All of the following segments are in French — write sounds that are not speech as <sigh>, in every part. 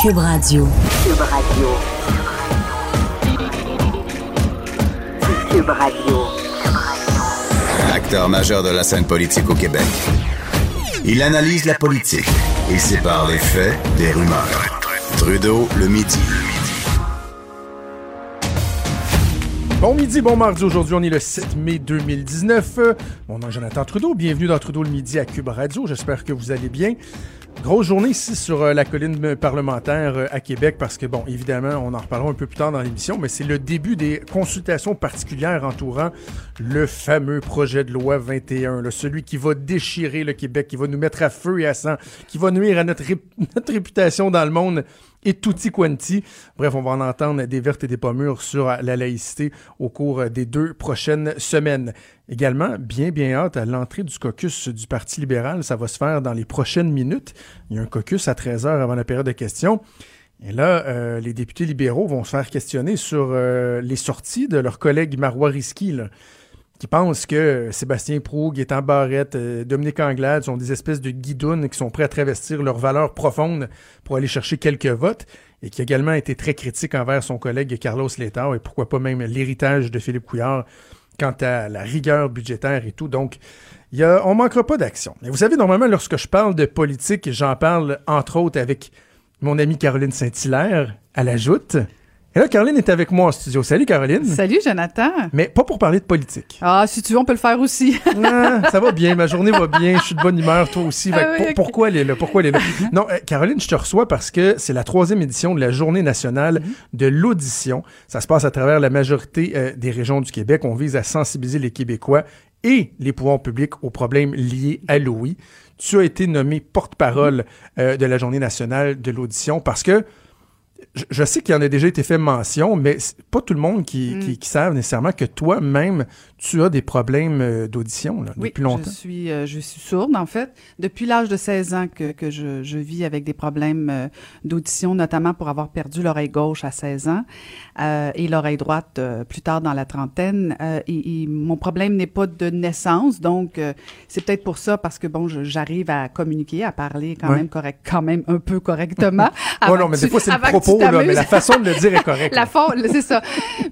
Cube Radio. Cube Radio. Cube Radio. Acteur majeur de la scène politique au Québec. Il analyse la politique et sépare les faits des rumeurs. Trudeau le midi. Bon midi, bon mardi. Aujourd'hui, on est le 7 mai 2019. Mon nom est Jonathan Trudeau. Bienvenue dans Trudeau le midi à Cube Radio. J'espère que vous allez bien. Grosse journée ici sur euh, la colline parlementaire euh, à Québec parce que, bon, évidemment, on en reparlera un peu plus tard dans l'émission, mais c'est le début des consultations particulières entourant le fameux projet de loi 21, là, celui qui va déchirer le Québec, qui va nous mettre à feu et à sang, qui va nuire à notre, <laughs> notre réputation dans le monde et tutti quanti. Bref, on va en entendre des vertes et des pas mûres sur la laïcité au cours des deux prochaines semaines. Également, bien, bien hâte à l'entrée du caucus du Parti libéral. Ça va se faire dans les prochaines minutes. Il y a un caucus à 13 heures avant la période de questions. Et là, euh, les députés libéraux vont se faire questionner sur euh, les sorties de leur collègue Marois Risky, qui pense que Sébastien Prou, Gaétan Barrette, euh, Dominique Anglade sont des espèces de guidounes qui sont prêts à travestir leurs valeurs profondes pour aller chercher quelques votes et qui a également été très critique envers son collègue Carlos Letao et pourquoi pas même l'héritage de Philippe Couillard quant à la rigueur budgétaire et tout. Donc, y a, on manquera pas d'action. Mais vous savez, normalement, lorsque je parle de politique, j'en parle entre autres avec mon amie Caroline Saint-Hilaire à la joute. Et là, Caroline est avec moi en studio. Salut Caroline. Salut Jonathan. Mais pas pour parler de politique. Ah, si tu veux, on peut le faire aussi. <laughs> Ah, ça va bien, ma journée va bien, je suis de bonne humeur, toi aussi. Ah oui, pour- ok. Pourquoi elle est là? Pourquoi elle est là? Non, euh, Caroline, je te reçois parce que c'est la troisième édition de la Journée nationale de l'audition. Ça se passe à travers la majorité euh, des régions du Québec. On vise à sensibiliser les Québécois et les pouvoirs publics aux problèmes liés à l'OI. Tu as été nommé porte-parole euh, de la Journée nationale de l'audition parce que je, sais qu'il y en a déjà été fait mention, mais pas tout le monde qui, Mm. qui, qui savent nécessairement que toi-même, tu as des problèmes euh, d'audition là, Oui, depuis longtemps. je suis, euh, je suis sourde, en fait. Depuis l'âge de 16 ans que, que je, je vis avec des problèmes euh, d'audition, notamment pour avoir perdu l'oreille gauche à 16 ans euh, et l'oreille droite plus tard dans la trentaine. Et, et mon problème n'est pas de naissance, donc c'est peut-être pour ça, parce que, bon, je- j'arrive à communiquer, à parler quand Ouais. même correct, quand même un peu correctement. <laughs> Oh non, mais des fois, c'est le avant là, mais la façon de le dire est correcte. La for- c'est ça.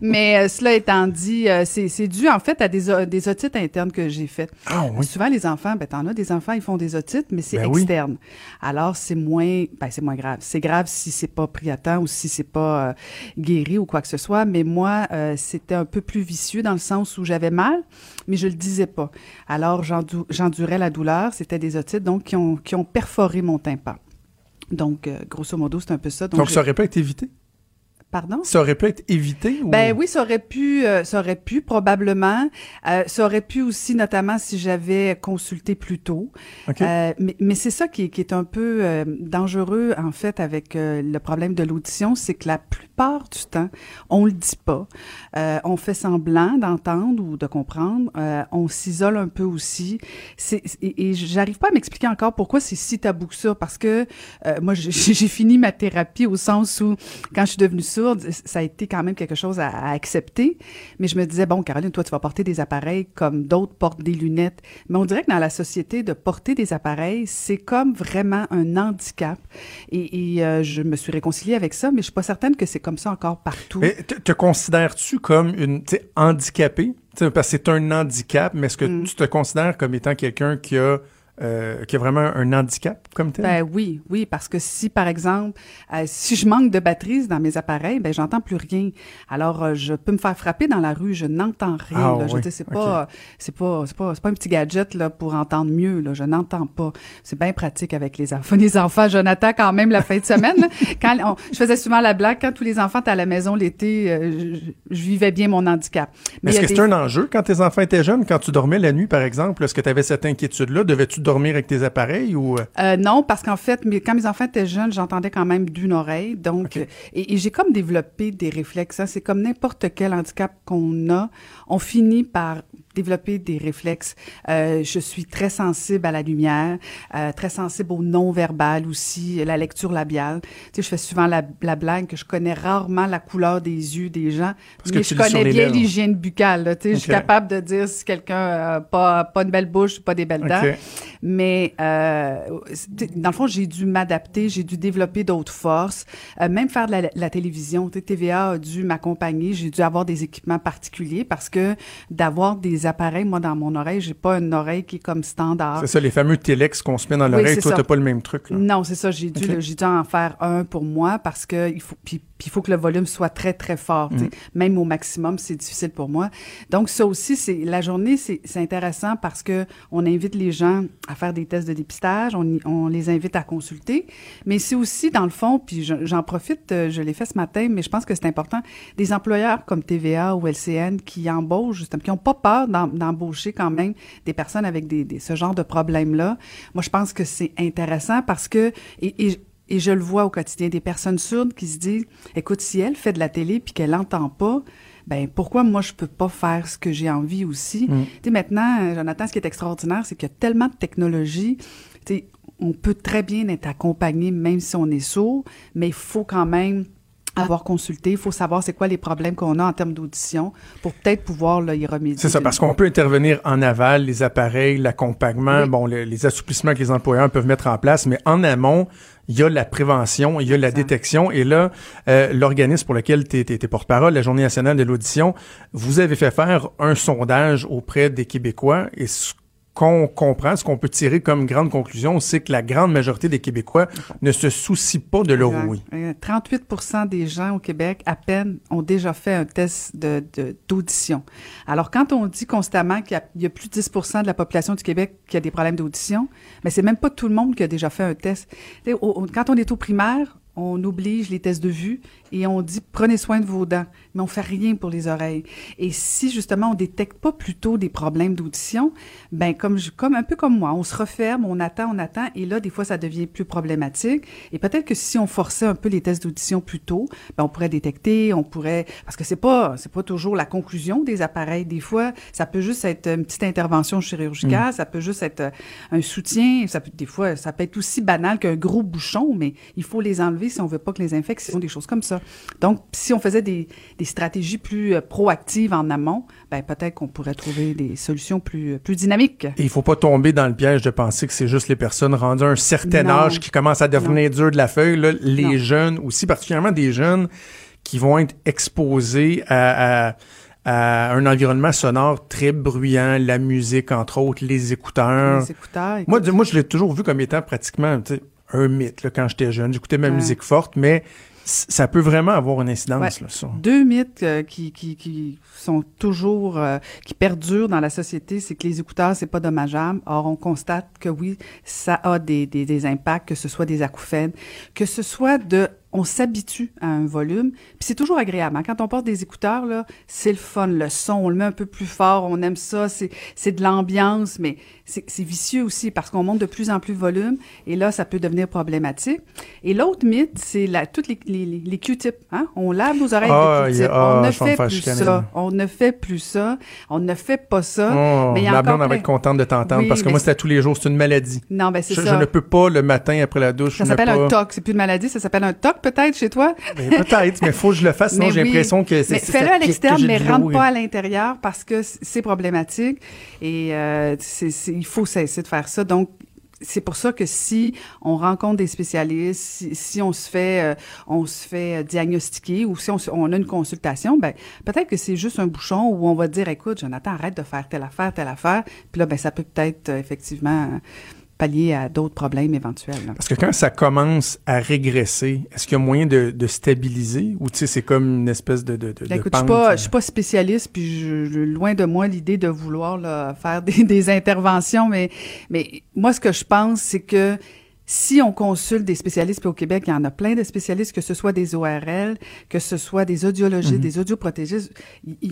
Mais euh, cela étant dit, euh, c'est dû en fait à des, o- des otites internes que j'ai faites. Ah oui. Souvent, les enfants, ben, t'en as des enfants, ils font des otites, mais c'est Ben oui. externe. Alors, c'est moins, ben, c'est moins grave. C'est grave si c'est pas pris à temps ou si c'est pas euh, guéri ou quoi que ce soit. Mais moi, euh, c'était un peu plus vicieux dans le sens où j'avais mal, mais je le disais pas. Alors, j'endu- j'endurais la douleur. C'était des otites, donc, qui ont, qui ont perforé mon tympan. Donc, euh, grosso modo, c'est un peu ça. Donc, ça aurait pu être évité? Pardon? Ça aurait pu être évité? Ou... Ben oui, ça aurait pu, euh, ça aurait pu probablement. Euh, ça aurait pu aussi, notamment si j'avais consulté plus tôt. OK. Euh, mais mais c'est ça qui est, qui est un peu dangereux en fait avec le problème de l'audition, c'est que la plupart du temps, on le dit pas. Euh, on fait semblant d'entendre ou de comprendre. Euh, on s'isole un peu aussi. Et, et j'arrive pas à m'expliquer encore pourquoi c'est si tabou que ça. Parce que euh, moi, j'ai, fini ma thérapie au sens où quand je suis devenue sourde, ça a été quand même quelque chose à, accepter. Mais je me disais bon, Caroline, toi, tu vas porter des appareils comme d'autres portent des lunettes. Mais on dirait que dans la société, de porter des appareils, c'est comme vraiment un handicap. Et, et, je me suis réconciliée avec ça, mais je suis pas certaine que c'est comme ça encore partout. Mais te, te considères-tu comme une handicapée? Tu sais, Parce que c'est un handicap, mais est-ce que Mm. tu te considères comme étant quelqu'un qui a, euh, qui a vraiment un handicap comme tel? Ben oui, oui, parce que si, par exemple, euh, si je manque de batterie dans mes appareils, ben j'entends plus rien. Alors, euh, je peux me faire frapper dans la rue, je n'entends rien. Ah là. Je oui, veux dire, c'est pas, c'est pas, c'est pas, c'est pas un petit gadget là pour entendre mieux. Là, je n'entends pas. C'est bien pratique avec les enfants. <laughs> Les enfants, Jonathan, quand même, la fin de semaine. là, <laughs> quand on- je faisais souvent la blague quand tous les enfants étaient à la maison l'été, je, je vivais bien mon handicap. Mais est-ce que des- c'est un enjeu quand tes enfants étaient jeunes, quand tu dormais la nuit, par exemple? Est-ce que tu avais cette inquiétude-là? Devais-tu dormir avec tes appareils ou... Euh, non, parce qu'en fait, mais quand mes enfants étaient jeunes, j'entendais quand même d'une oreille. Donc, euh, et j'ai comme développé des réflexes. hein. C'est comme n'importe quel handicap qu'on a, on finit par développer des réflexes. Euh, je suis très sensible à la lumière, euh, très sensible au non-verbal aussi, la lecture labiale. Tu sais, je fais souvent la, la blague que je connais rarement la couleur des yeux des gens, Parce que mais tu je connais bien l'hygiène buccale. là. Tu sais, Je suis capable de dire si quelqu'un a pas, pas une belle bouche, pas des belles dents. Mais euh, dans le fond, j'ai dû m'adapter, j'ai dû développer d'autres forces, même faire de la, la télévision. Tu sais, TVA a dû m'accompagner, j'ai dû avoir des équipements particuliers parce que d'avoir des appareils, moi dans mon oreille, j'ai pas une oreille qui est comme standard. C'est ça, les fameux télex qu'on se met dans Oui, l'oreille. c'est Toi, t'as pas le même truc. Là. Non, c'est ça. J'ai dû, j'ai dû en faire un pour moi parce que il faut, puis, puis il faut que le volume soit très très fort. Mm. Même au maximum, c'est difficile pour moi. Donc ça aussi, c'est la journée, c'est intéressant parce que on invite les gens à faire des tests de dépistage, on, les invite à consulter, mais c'est aussi dans le fond, puis je- j'en profite, euh, je l'ai fait ce matin, mais je pense que c'est important, des employeurs comme TVA ou LCN qui embauchent justement, qui n'ont pas peur d'em- d'embaucher quand même des personnes avec des, des- ce genre de problèmes-là. Moi, je pense que c'est intéressant parce que et, et- et je le vois au quotidien des personnes sourdes qui se disent, écoute, si elle fait de la télé puis qu'elle n'entend pas, ben pourquoi moi je peux pas faire ce que j'ai envie aussi? Mm. Tu sais maintenant, euh, Jonathan, ce qui est extraordinaire, c'est qu'il y a tellement de technologie. Tu sais, on peut très bien être accompagné même si on est sourd, mais il faut quand même avoir consulté, il faut savoir c'est quoi les problèmes qu'on a en termes d'audition pour peut-être pouvoir là, y remédier. C'est ça, parce qu'on peut intervenir en aval, les appareils, l'accompagnement, Oui. bon, le- les assouplissements que les employeurs peuvent mettre en place, mais en amont, il y a la prévention, il y a la détection, et là, euh, l'organisme pour lequel tu es, porte-parole, la Journée nationale de l'audition, vous avez fait faire un sondage auprès des Québécois, et ce qu'on comprend, ce qu'on peut tirer comme grande conclusion, c'est que la grande majorité des Québécois ne se soucient pas de leur Exact. ouïe. Euh, 38% des gens au Québec, à peine, ont déjà fait un test de- de- d'audition. Alors, quand on dit constamment qu'il y, a- il y a plus de 10% de la population du Québec qui a des problèmes d'audition, mais c'est même pas tout le monde qui a déjà fait un test. Quand on est au primaire, on oblige les tests de vue et on dit prenez soin de vos dents, mais on fait rien pour les oreilles. Et si justement on détecte pas plutôt des problèmes d'audition, ben comme je- comme un peu comme moi, on se referme, on attend, on attend, et là des fois ça devient plus problématique. Et peut-être que si on forçait un peu les tests d'audition plus tôt, ben on pourrait détecter, on pourrait parce que c'est pas c'est pas toujours la conclusion des appareils. Des fois, ça peut juste être une petite intervention chirurgicale, ça peut juste être euh, un soutien, ça peut des fois ça peut être aussi banal qu'un gros bouchon, mais il faut les enlever si on veut pas que les infections, des choses comme ça. Donc, si on faisait des, des stratégies plus euh, proactives en amont, ben peut-être qu'on pourrait trouver des solutions plus, euh, plus dynamiques. Et il faut pas tomber dans le piège de penser que c'est juste les personnes rendues à un certain Non. âge qui commencent à devenir dures de la feuille. Là, les Non. jeunes aussi, particulièrement des jeunes qui vont être exposés à, à- à un environnement sonore très bruyant, la musique entre autres, les écouteurs. Les écouteurs. Moi, écoute, moi, je l'ai toujours vu comme étant pratiquement un mythe là, quand j'étais jeune. J'écoutais ma Ouais. musique forte, mais ça peut vraiment avoir une incidence Ouais. là, sur- Deux mythes euh, qui, qui, qui sont toujours, euh, qui perdurent dans la société, c'est que les écouteurs, c'est pas dommageable. Or, on constate que oui, ça a des, des, des impacts, que ce soit des acouphènes, que ce soit de on s'habitue à un volume, puis c'est toujours agréable. hein. Quand on porte des écouteurs, là, c'est le fun, le son, on le met un peu plus fort, on aime ça, c'est, c'est de l'ambiance, mais c'est, c'est vicieux aussi parce qu'on monte de plus en plus le volume, et là, ça peut devenir problématique. Et l'autre mythe, c'est la, toutes les, les, Q-tips. Hein? On lave nos oreilles Ah, avec des Q-tips. ah, on ne vais me fait plus chicaner, ça. On ne fait plus ça. On ne fait pas ça. Oh, mais il y a ma blonde va être contente de t'entendre Oui, parce que moi, c'est- c'était tous les jours, c'est une maladie. Non, ben c'est Je, ça. je ne peux pas le matin après la douche. Ça ne s'appelle pas... un TOC. C'est plus une maladie, ça s'appelle un TOC peut-être chez toi? <laughs> Peut-être, mais il faut que je le fasse, sinon j'ai oui. l'impression que c'est fais-le à j'ai mais rentre pas à l'intérieur parce que c'est problématique et euh, il faut cesser de faire ça. Donc, c'est pour ça que si on rencontre des spécialistes, si, si on se fait, euh, on se fait euh, diagnostiquer ou si on, a une consultation, ben peut-être que c'est juste un bouchon où on va dire, écoute, Jonathan, arrête de faire telle affaire, telle affaire. Puis là, ben ça peut peut-être euh, effectivement pallier à d'autres problèmes éventuels. là. Parce que quand ça commence à régresser, est-ce qu'il y a moyen de, de stabiliser ou tu sais, c'est comme une espèce de, de, de, Ben, écoute, je suis pas, je suis pas spécialiste, puis je- loin de moi l'idée de vouloir là, faire des, <laughs> des interventions, mais, mais moi, ce que je pense, c'est que si on consulte des spécialistes, puis au Québec, il y en a plein de spécialistes, que ce soit des ORL, que ce soit des audiologistes, des audioprotégistes,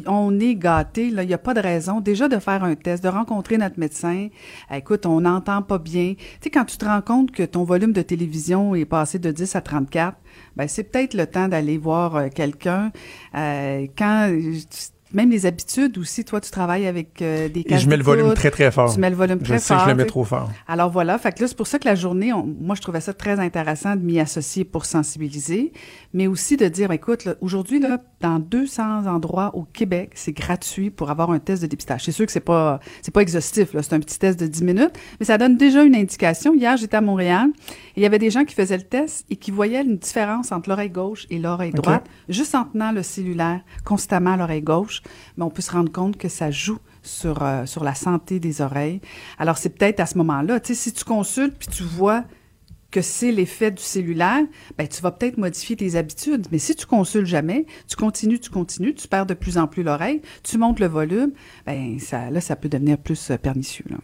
on est gâtés. Là, il n'y a pas de raison déjà de faire un test, de rencontrer notre médecin. Écoute, on n'entend pas bien. Tu sais, quand tu te rends compte que ton volume de télévision est passé de 10 à 34, ben c'est peut-être le temps d'aller voir euh, quelqu'un. Euh, quand même les habitudes aussi, toi, tu travailles avec euh, des Et casques je mets le volume très, très fort. Tu mets le volume très je sais fort. que je le mets sais. trop fort. Alors voilà, fait que là, c'est pour ça que la journée, on- moi, je trouvais ça très intéressant de m'y associer pour sensibiliser, mais aussi de dire, écoute, aujourd'hui, là, dans 200 endroits au Québec, c'est gratuit pour avoir un test de dépistage. C'est sûr que c'est pas, c'est pas exhaustif, là, c'est un petit test de 10 minutes, mais ça donne déjà une indication. Hier, j'étais à Montréal, et il y avait des gens qui faisaient le test et qui voyaient une différence entre l'oreille gauche et l'oreille droite, juste en tenant le cellulaire constamment à l'oreille gauche, mais on peut se rendre compte que ça joue sur, euh, sur la santé des oreilles. Alors, c'est peut-être à ce moment-là, tu sais, si tu consultes puis tu vois que c'est l'effet du cellulaire, ben tu vas peut-être modifier tes habitudes. Mais si tu consultes jamais, tu continues, tu continues, tu perds de plus en plus l'oreille, tu montes le volume, ben ça, là, ça peut devenir plus euh, pernicieux. Là.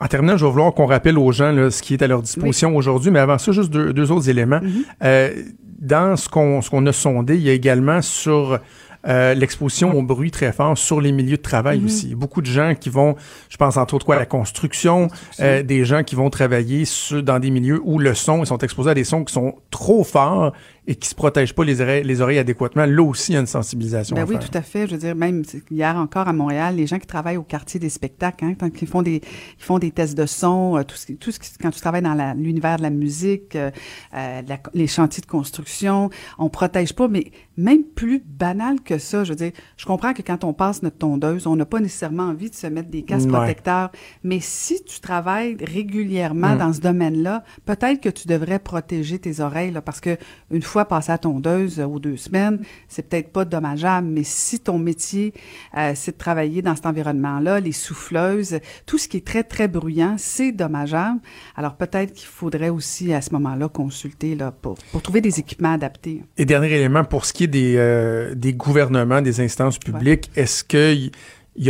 En terminant, je vais vouloir qu'on rappelle aux gens là, ce qui est à leur disposition aujourd'hui, mais avant ça, juste deux, deux autres éléments. Mm-hmm. Euh, dans ce qu'on ce qu'on a sondé, il y a également sur euh, l'exposition au bruit très fort sur les milieux de travail Mm-hmm. aussi. Beaucoup de gens qui vont, je pense entre autres quoi, à la construction, euh, des gens qui vont travailler sur, dans des milieux où le son, ils sont exposés à des sons qui sont trop forts et qui se protègent pas les oreilles, les oreilles adéquatement. Là aussi, il y a une sensibilisation Ben à oui, faire. tout à fait. Je veux dire, même hier encore à Montréal, les gens qui travaillent au quartier des spectacles, hein, tant qu'ils font des, ils font des tests de son, euh, tout ce qui, tout ce qui, quand tu travailles dans l'univers de la musique, euh, euh, la- les chantiers de construction, on protège pas, mais même plus banal que ça. Je veux dire, je comprends que quand on passe notre tondeuse, on n'a pas nécessairement envie de se mettre des casques Ouais. protecteurs, mais si tu travailles régulièrement dans ce domaine-là, peut-être que tu devrais protéger tes oreilles, là, parce que une fois passé à tondeuse euh, aux deux semaines, c'est peut-être pas dommageable, mais si ton métier, euh, c'est de travailler dans cet environnement-là, les souffleuses, tout ce qui est très, très bruyant, c'est dommageable. Alors peut-être qu'il faudrait aussi, à ce moment-là, consulter là, pour, pour trouver des équipements adaptés. Et dernier élément, pour ce qui est des, euh, des gouvernements, des instances publiques, est-ce y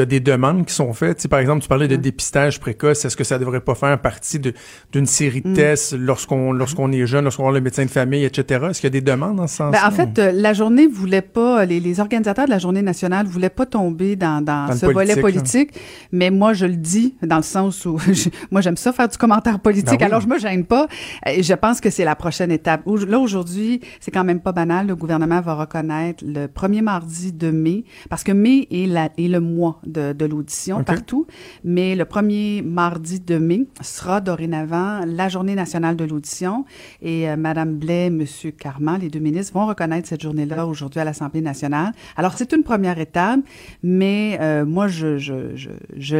a des demandes qui sont faites? Tu sais, par exemple, tu parlais de dépistage précoce. Est-ce que ça devrait pas faire partie d'une série de Mm. tests lorsqu'on lorsqu'on est jeune, lorsqu'on a le médecin de famille, etc.? Est-ce qu'il y a des demandes dans ce sens Ben, en fait, euh, la journée voulait pas, les, les organisateurs de la journée nationale voulaient pas tomber dans, dans, Dans le ce volet politique, politique, mais moi je le dis dans le sens où <laughs> je- moi j'aime ça faire du commentaire politique, Ben oui. alors je me gêne pas. Je pense que c'est la prochaine étape. Là aujourd'hui, c'est quand même pas banal. Le gouvernement va reconnaître le premier mardi de mai, parce que mai est, la, est le mois de, de l'audition partout, mais le premier mardi de mai sera dorénavant la journée nationale de l'audition et euh, Madame Blais, Monsieur Carman, les deux ministres vont reconnaître cette journée-là aujourd'hui à l'Assemblée nationale. Alors c'est une première étape, mais euh, moi je je je je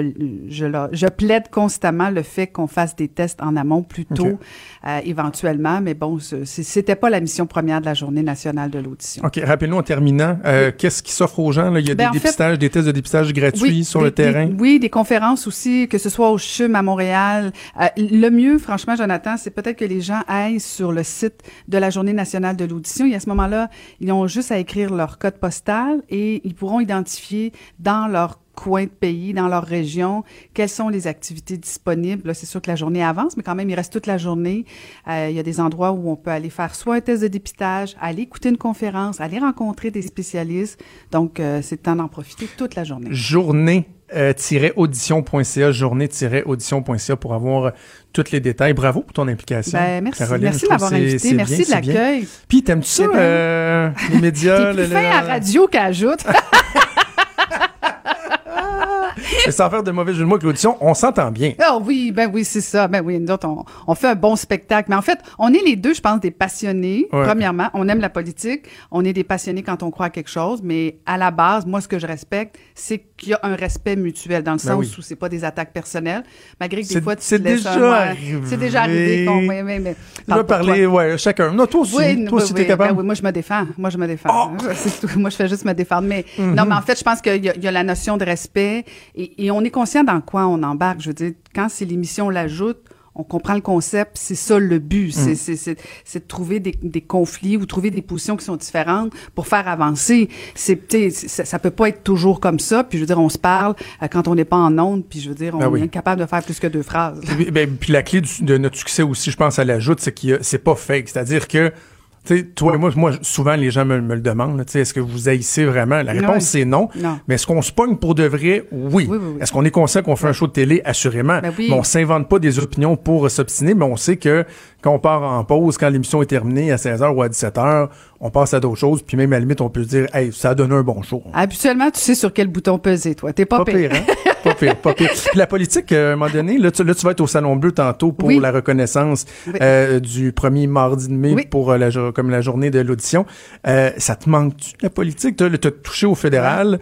je, la- je plaide constamment le fait qu'on fasse des tests en amont plus tôt, Ok. Euh, éventuellement, mais bon, c'était pas la mission première de la journée nationale de l'audition. OK, rappelle-nous en terminant, euh, qu'est-ce qui s'offre aux gens? Là? Il y a Ben, en des fait- dépistages, des tests de dépistage gratuits sur des- le terrain? des- oui, des conférences aussi, que ce soit au CHUM à Montréal. Euh, le mieux, franchement, Jonathan, c'est peut-être que les gens aillent sur le site de la Journée nationale de l'audition. Et à ce moment-là, ils ont juste à écrire leur code postal et ils pourront identifier dans leur coin de pays, dans leur région, quelles sont les activités disponibles? C'est sûr que la journée avance, mais quand même, il reste toute la journée. Euh, il y a des endroits où on peut aller faire soit un test de dépistage, aller écouter une conférence, aller rencontrer des spécialistes. Donc, euh, c'est le temps d'en profiter toute la journée. journée euh, audition.ca, journée-audition.ca pour avoir tous les détails. Bravo pour ton implication. Ben, merci. Caroline. merci de m'avoir invité. Merci bien, de l'accueil. Puis, t'aimes-tu ça, bien. euh, les médias? <laughs> T'es plus le- fin le- à radio qu'ajoute. <laughs> Sans faire de mauvais jeu de mots avec l'audition, on s'entend bien. Ah oui, ben oui, c'est ça. Ben oui, nous autres, on, on fait un bon spectacle. Mais en fait, on est les deux, je pense, des passionnés. Ouais. Premièrement, on aime la politique. On est des passionnés quand on croit à quelque chose. Mais à la base, moi, ce que je respecte, c'est qu'il y a un respect mutuel dans le Ben sens oui. où c'est pas des attaques personnelles. Malgré que des fois, tu c'est déjà un- arrivé. C'est déjà arrivé. qu'on- mais parle toi. parler, ouais, chacun. Non, toi aussi. Oui, toi aussi, oui, t'es capable. ben oui, moi, je me défends. Moi, je me défends. <laughs> Oh! Moi, je fais juste me défendre. Mais Mm-hmm. non, mais en fait, je pense qu'il y, a- il y a la notion de respect et, et on est conscient dans quoi on embarque. Je veux dire, quand c'est l'émission l'ajoute, on comprend le concept, c'est ça le but, Mm. c'est de trouver des, des conflits ou trouver des positions qui sont différentes pour faire avancer. C'est ça, ça peut pas être toujours comme ça. Puis je veux dire, on se parle euh, quand on n'est pas en onde. Puis je veux dire, on Ah oui. est capable de faire plus que deux phrases. Ben, puis la clé du- de notre succès aussi, je pense, à l'ajoute, c'est que c'est pas fake. C'est-à-dire que, tu sais, toi et moi, moi, souvent, les gens me, me le demandent, est-ce que vous haïssez vraiment? La réponse, Ouais. c'est non. Non. Mais est-ce qu'on se pogne pour de vrai? Oui. Oui, oui, oui. Est-ce qu'on est conscient qu'on fait un show de télé? Assurément? Ben oui. Mais on s'invente pas des opinions pour s'obstiner, mais on sait que quand on part en pause, quand l'émission est terminée à 16h ou à 17h, on passe à d'autres choses, puis même à la limite, on peut se dire, hey, ça a donné un bon show. Habituellement, tu sais sur quel bouton peser, toi. T'es pas, Pas pire, hein? pas pire, pas pire. Puis <laughs> la politique, euh, à un moment donné, là tu, là, tu vas être au Salon Bleu tantôt pour Oui. la reconnaissance Oui. euh, du premier mardi de mai Oui. pour euh, la, comme la journée de l'audition. Euh, ça te manque-tu, la politique? Tu as touché au fédéral,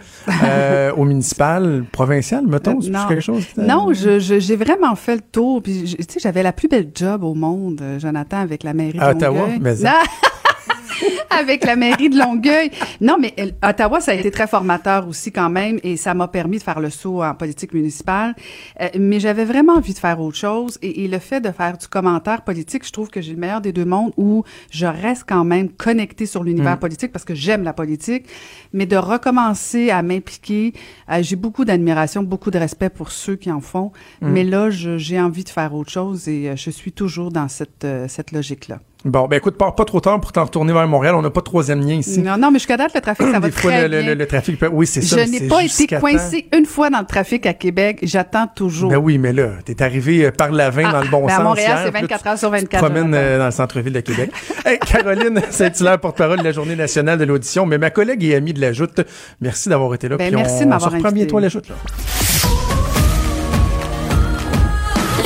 au municipal, provincial, mettons? C'est non. quelque chose? t'as- Non, je, je- j'ai vraiment fait le tour. Puis, tu sais, j'avais la plus belle job au monde, Jonathan, avec la mairie de À. Ottawa? Mais! <laughs> <laughs> avec la mairie de Longueuil. Non, mais elle- Ottawa, ça a été très formateur aussi quand même, et ça m'a permis de faire le saut en politique municipale. Euh, mais j'avais vraiment envie de faire autre chose, et, et le fait de faire du commentaire politique, je trouve que j'ai le meilleur des deux mondes, où je reste quand même connectée sur l'univers politique parce que j'aime la politique, mais de recommencer à m'impliquer, euh, j'ai beaucoup d'admiration, beaucoup de respect pour ceux qui en font, mais là, j'ai envie de faire autre chose, et euh, je suis toujours dans cette euh, cette logique-là. Bon, ben écoute, pars pas trop tard pour t'en retourner vers Montréal. On n'a pas de troisième lien ici. Non, non, mais jusqu'à date, le trafic, ça va Des fois, très le, le- bien. le- le trafic... peut- Oui, c'est ça. Je n'ai pas été temps. coincée une fois dans le trafic à Québec. J'attends toujours. Ben oui, mais là, t'es arrivé euh, par la 20 Ah, dans le bon ben à sens. Montréal, hier, c'est puis là, 24 tu- heures sur tu te 24, promènes euh, dans le centre-ville de Québec. <laughs> hey, Caroline Saint-Hilaire, porte-parole de la Journée nationale de l'audition, mais ma collègue et amie de la Joute, merci d'avoir été là. Ben, merci on, de m'avoir on invité. bientôt à la Joute. Là.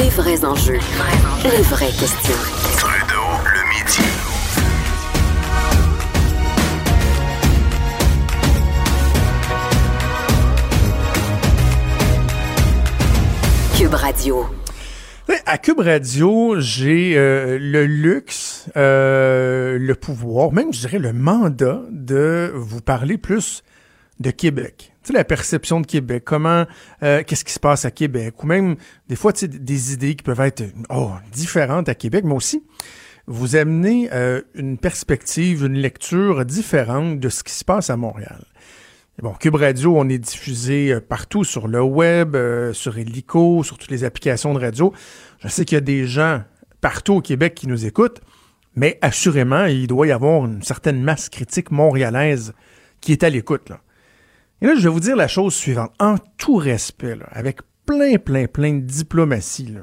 Les vrais enjeux. Les vraies questions. À Cube Radio, j'ai euh, le luxe, euh, le pouvoir, même je dirais le mandat de vous parler plus de Québec. Tu sais, la perception de Québec, comment, euh, qu'est-ce qui se passe à Québec, ou même des fois, tu des idées qui peuvent être oh, différentes à Québec, mais aussi vous amener une perspective, une lecture différente de ce qui se passe à Montréal. Bon, Cube Radio, on est diffusé euh, partout sur le web, euh, sur Helico, sur toutes les applications de radio. Je sais qu'il y a des gens partout au Québec qui nous écoutent, mais assurément, il doit y avoir une certaine masse critique montréalaise qui est à l'écoute. Et là, je vais vous dire la chose suivante. En tout respect, avec plein, plein, plein de diplomatie,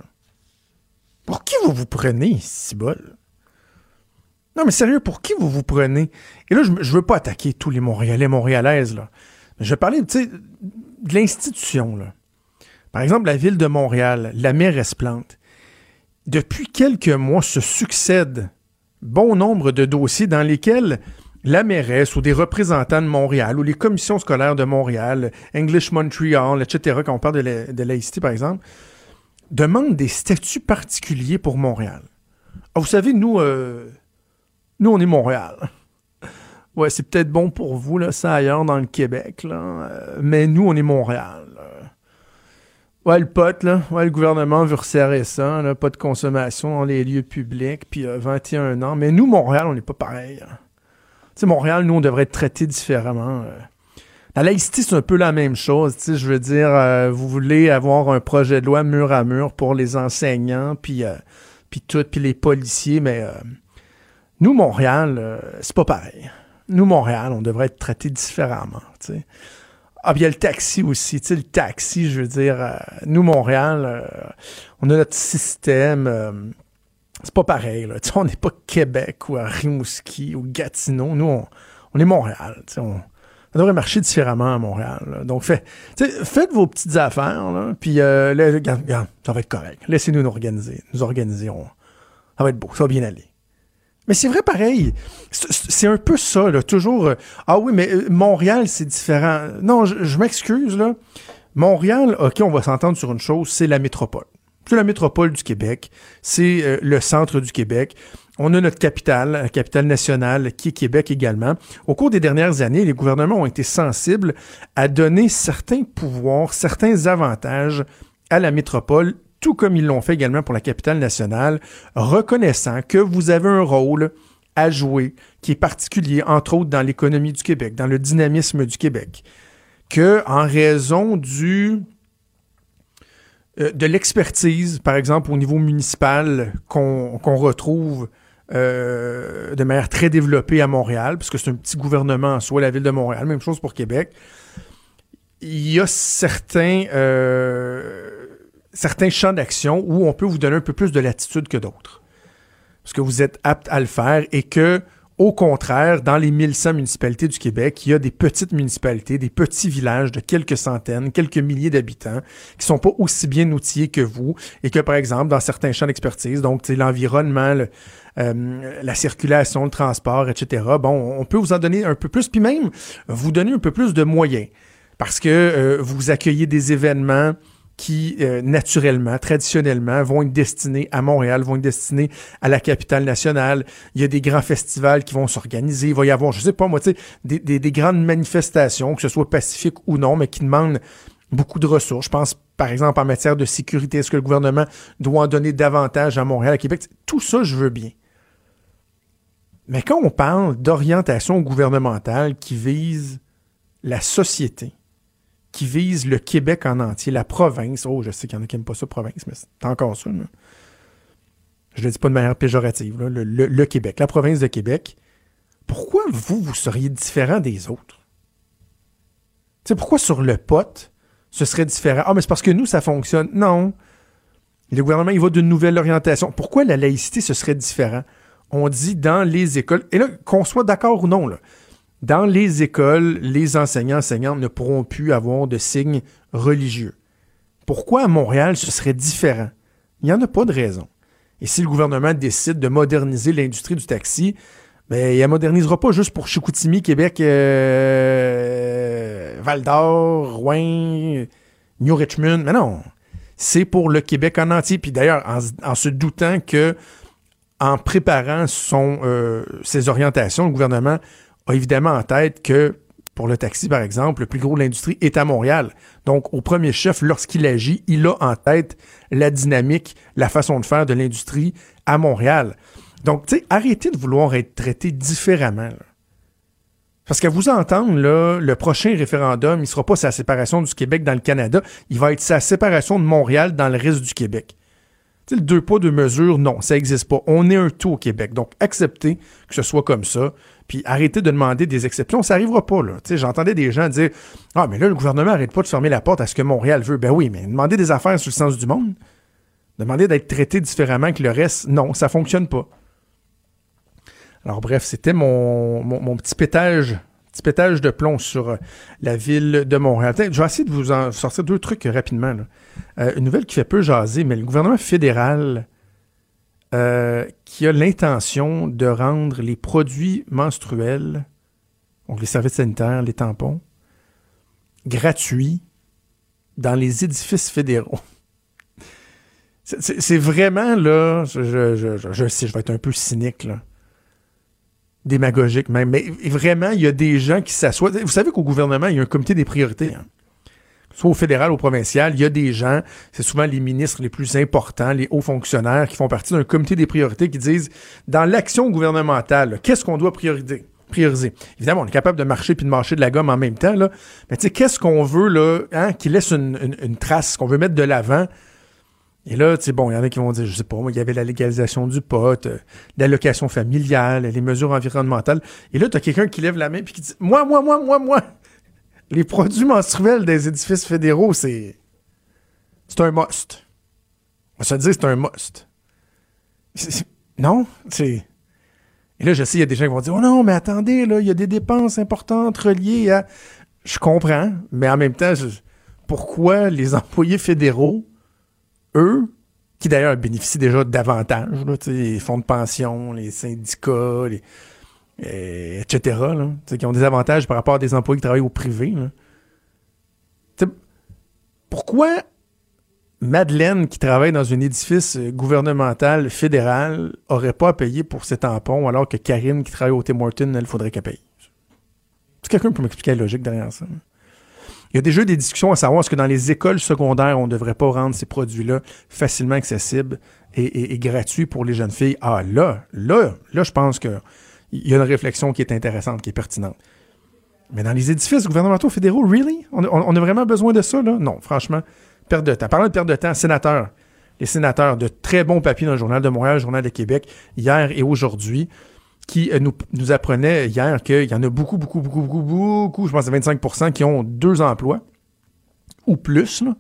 pour qui vous vous prenez, Cibol? Non, mais sérieux, pour qui vous vous prenez? Et là, je, je veux pas attaquer tous les Montréalais, Montréalaises, là. Mais je vais parler, de l'institution, là. Par exemple, la ville de Montréal, la mairesse Plante. Depuis quelques mois se succèdent bon nombre de dossiers dans lesquels la mairesse ou des représentants de Montréal ou les commissions scolaires de Montréal, English Montreal, etc., quand on parle de, la, de laïcité, par exemple, demandent des statuts particuliers pour Montréal. Ah, vous savez, nous, euh, nous, on est Montréal. Ouais, c'est peut-être bon pour vous, là, ça ailleurs dans le Québec, là. euh, mais nous, on est Montréal. Ouais, le pote, là. Ouais, le gouvernement veut resserrer ça. Pas de consommation dans les lieux publics, puis euh, 21 ans. Mais nous, Montréal, on n'est pas pareil. hein. Tu sais, Montréal, nous, on devrait être traités différemment. euh. La laïcité, c'est un peu la même chose. Tu je veux dire, euh, vous voulez avoir un projet de loi mur à mur pour les enseignants, puis euh, puis tout, puis les policiers, mais euh, nous, Montréal, euh, c'est pas pareil. Nous, Montréal, on devrait être traités différemment, tu sais. Ah, a le taxi aussi, le taxi, je veux dire, euh, nous, Montréal, euh, on a notre système, c'est pas pareil, là, <laughs> on n'est pas Québec ou à Rimouski ou Gatineau, nous, on, on est Montréal, tu sais, on, devrait marcher différemment à Montréal, donc fait, faites vos petites affaires, là, puis là, regarde, regarde, ça va être correct, laissez-nous nous organiser, nous organiser, on- ça va être beau, ça va bien aller. Mais c'est vrai pareil. C'est un peu ça, là. Toujours. euh, ah oui, mais euh, Montréal, c'est différent. Non, je, je m'excuse, là. Montréal, OK, on va s'entendre sur une chose, c'est la métropole. C'est la métropole du Québec. C'est euh, le centre du Québec. On a notre capitale, la capitale nationale, qui est Québec également. Au cours des dernières années, les gouvernements ont été sensibles à donner certains pouvoirs, certains avantages à la métropole tout comme ils l'ont fait également pour la capitale nationale, reconnaissant que vous avez un rôle à jouer qui est particulier, entre autres dans l'économie du Québec, dans le dynamisme du Québec, que en raison du euh, de l'expertise, par exemple au niveau municipal, qu'on retrouve euh, de manière très développée à Montréal, parce que c'est un petit gouvernement en soi, la ville de Montréal, même chose pour Québec. Il y a certains, euh, certains champs d'action où on peut vous donner un peu plus de latitude que d'autres. Parce que vous êtes apte à le faire et que, au contraire, dans les 1100 municipalités du Québec, il y a des petites municipalités, des petits villages de quelques centaines, quelques milliers d'habitants qui sont pas aussi bien outillés que vous et que, par exemple, dans certains champs d'expertise, donc l'environnement, euh, la circulation, le transport, etc., bon, on peut vous en donner un peu plus, puis même vous donner un peu plus de moyens parce que euh, vous accueillez des événements qui, euh, naturellement, traditionnellement, vont être destinés à Montréal, vont être destinés à la capitale nationale. Il y a des grands festivals qui vont s'organiser. Il va y avoir, je sais pas moi, des, grandes manifestations, que ce soit pacifique ou non, mais qui demandent beaucoup de ressources. Je pense, par exemple, en matière de sécurité, est-ce que le gouvernement doit en donner davantage à Montréal, à Québec? Tout ça, je veux bien. Mais quand on parle d'orientation gouvernementale qui vise la société, qui vise le Québec en entier, la province. Oh, je sais qu'il y en a qui n'aiment pas ça, province, mais c'est encore ça. Je ne le dis pas de manière péjorative. Le, Québec, la province de Québec. Pourquoi vous, vous seriez différent des autres? sais, pourquoi sur le pot, ce serait différent? Ah, mais c'est parce que nous, ça fonctionne. Non. Le gouvernement, il va d'une nouvelle orientation. Pourquoi la laïcité, ce serait différent? On dit dans les écoles, et là, qu'on soit d'accord ou non, là, dans les écoles, les enseignants enseignantes ne pourront plus avoir de signes religieux. Pourquoi à Montréal ce serait différent? Il n'y en a pas de raison. Et si le gouvernement décide de moderniser l'industrie du taxi, ben, il ne modernisera pas juste pour Chicoutimi, Québec, euh, Val-d'Or, Rouen, New Richmond. Mais non, c'est pour le Québec en entier. Puis d'ailleurs, en, se doutant que, en préparant son, euh, ses orientations, le gouvernement évidemment en tête que pour le taxi, par exemple, le plus gros de l'industrie est à Montréal. Donc, au premier chef, lorsqu'il agit, il a en tête la dynamique, la façon de faire de l'industrie à Montréal. Donc, tu sais, arrêtez de vouloir être traité différemment. Parce qu'à vous entendre, là, le prochain référendum, il ne sera pas sa séparation du Québec dans le Canada, il va être sa séparation de Montréal dans le reste du Québec. Tu sais, le deux pas, deux mesures, non, ça n'existe pas. On est un tout au Québec. Donc, acceptez que ce soit comme ça. Puis arrêtez de demander des exceptions, ça n'arrivera pas. Là. J'entendais des gens dire Ah, mais là, le gouvernement n'arrête pas de fermer la porte à ce que Montréal veut. Ben oui, mais demander des affaires sur le sens du monde, demander d'être traité différemment que le reste, non, ça fonctionne pas. Alors bref, c'était mon, petit pétage petit pétage de plomb sur euh, la ville de Montréal. Je vais essayer de vous en sortir deux trucs rapidement. Euh, une nouvelle qui fait peu jaser, mais le gouvernement fédéral euh, qui a l'intention de rendre les produits menstruels, donc les services sanitaires, les tampons, gratuits dans les édifices fédéraux. C'est vraiment, là, je, sais, je vais être un peu cynique, là. Démagogique même. Mais vraiment, il y a des gens qui s'assoient. Vous savez qu'au gouvernement, il y a un comité des priorités. Hein soit au fédéral au provincial, il y a des gens, c'est souvent les ministres les plus importants, les hauts fonctionnaires qui font partie d'un comité des priorités qui disent dans l'action gouvernementale, qu'est-ce qu'on doit prioriser? Évidemment, on est capable de marcher puis de marcher de la gomme en même temps. Mais tu sais, qu'est-ce qu'on veut, hein, qui laisse une, trace, qu'on veut mettre de l'avant? Et là, tu sais, bon, il y en a qui vont dire, je sais pas, il y avait la légalisation du pot, euh, l'allocation familiale, les mesures environnementales. Et là, tu as quelqu'un qui lève la main puis qui dit, moi, moi, moi, moi, moi les produits menstruels des édifices fédéraux, c'est. C'est un must. On se dit c'est un must. Non. Et là, je sais, il y a des gens qui vont dire Oh non, mais attendez, là, il y a des dépenses importantes reliées à. Je comprends, mais en même temps, pourquoi les employés fédéraux, eux, qui d'ailleurs bénéficient déjà davantage, là, les fonds de pension, les syndicats, les, etc., qui ont des avantages par rapport à des employés qui travaillent au privé. Pourquoi Madeleine, qui travaille dans un édifice gouvernemental fédéral, aurait pas à payer pour ses tampons, alors que Karine, qui travaille au Tim Hortons, elle faudrait qu'elle paye? Est-ce que quelqu'un peut m'expliquer la logique derrière ça? Il y a déjà des discussions à savoir est-ce que dans les écoles secondaires, on ne devrait pas rendre ces produits-là facilement accessibles et, gratuits pour les jeunes filles? Ah là, là, là, je pense que il y a une réflexion qui est intéressante, qui est pertinente. Mais dans les édifices gouvernementaux fédéraux, really? On, a vraiment besoin de ça, là? Non, franchement, perte de temps. Parlant de perte de temps, sénateurs, les sénateurs, de très bons papiers dans le Journal de Montréal, le Journal de Québec, hier et aujourd'hui, qui euh, nous, apprenaient hier qu'il y en a beaucoup, beaucoup, beaucoup, beaucoup, beaucoup, je pense à 25% qui ont deux emplois ou plus, là.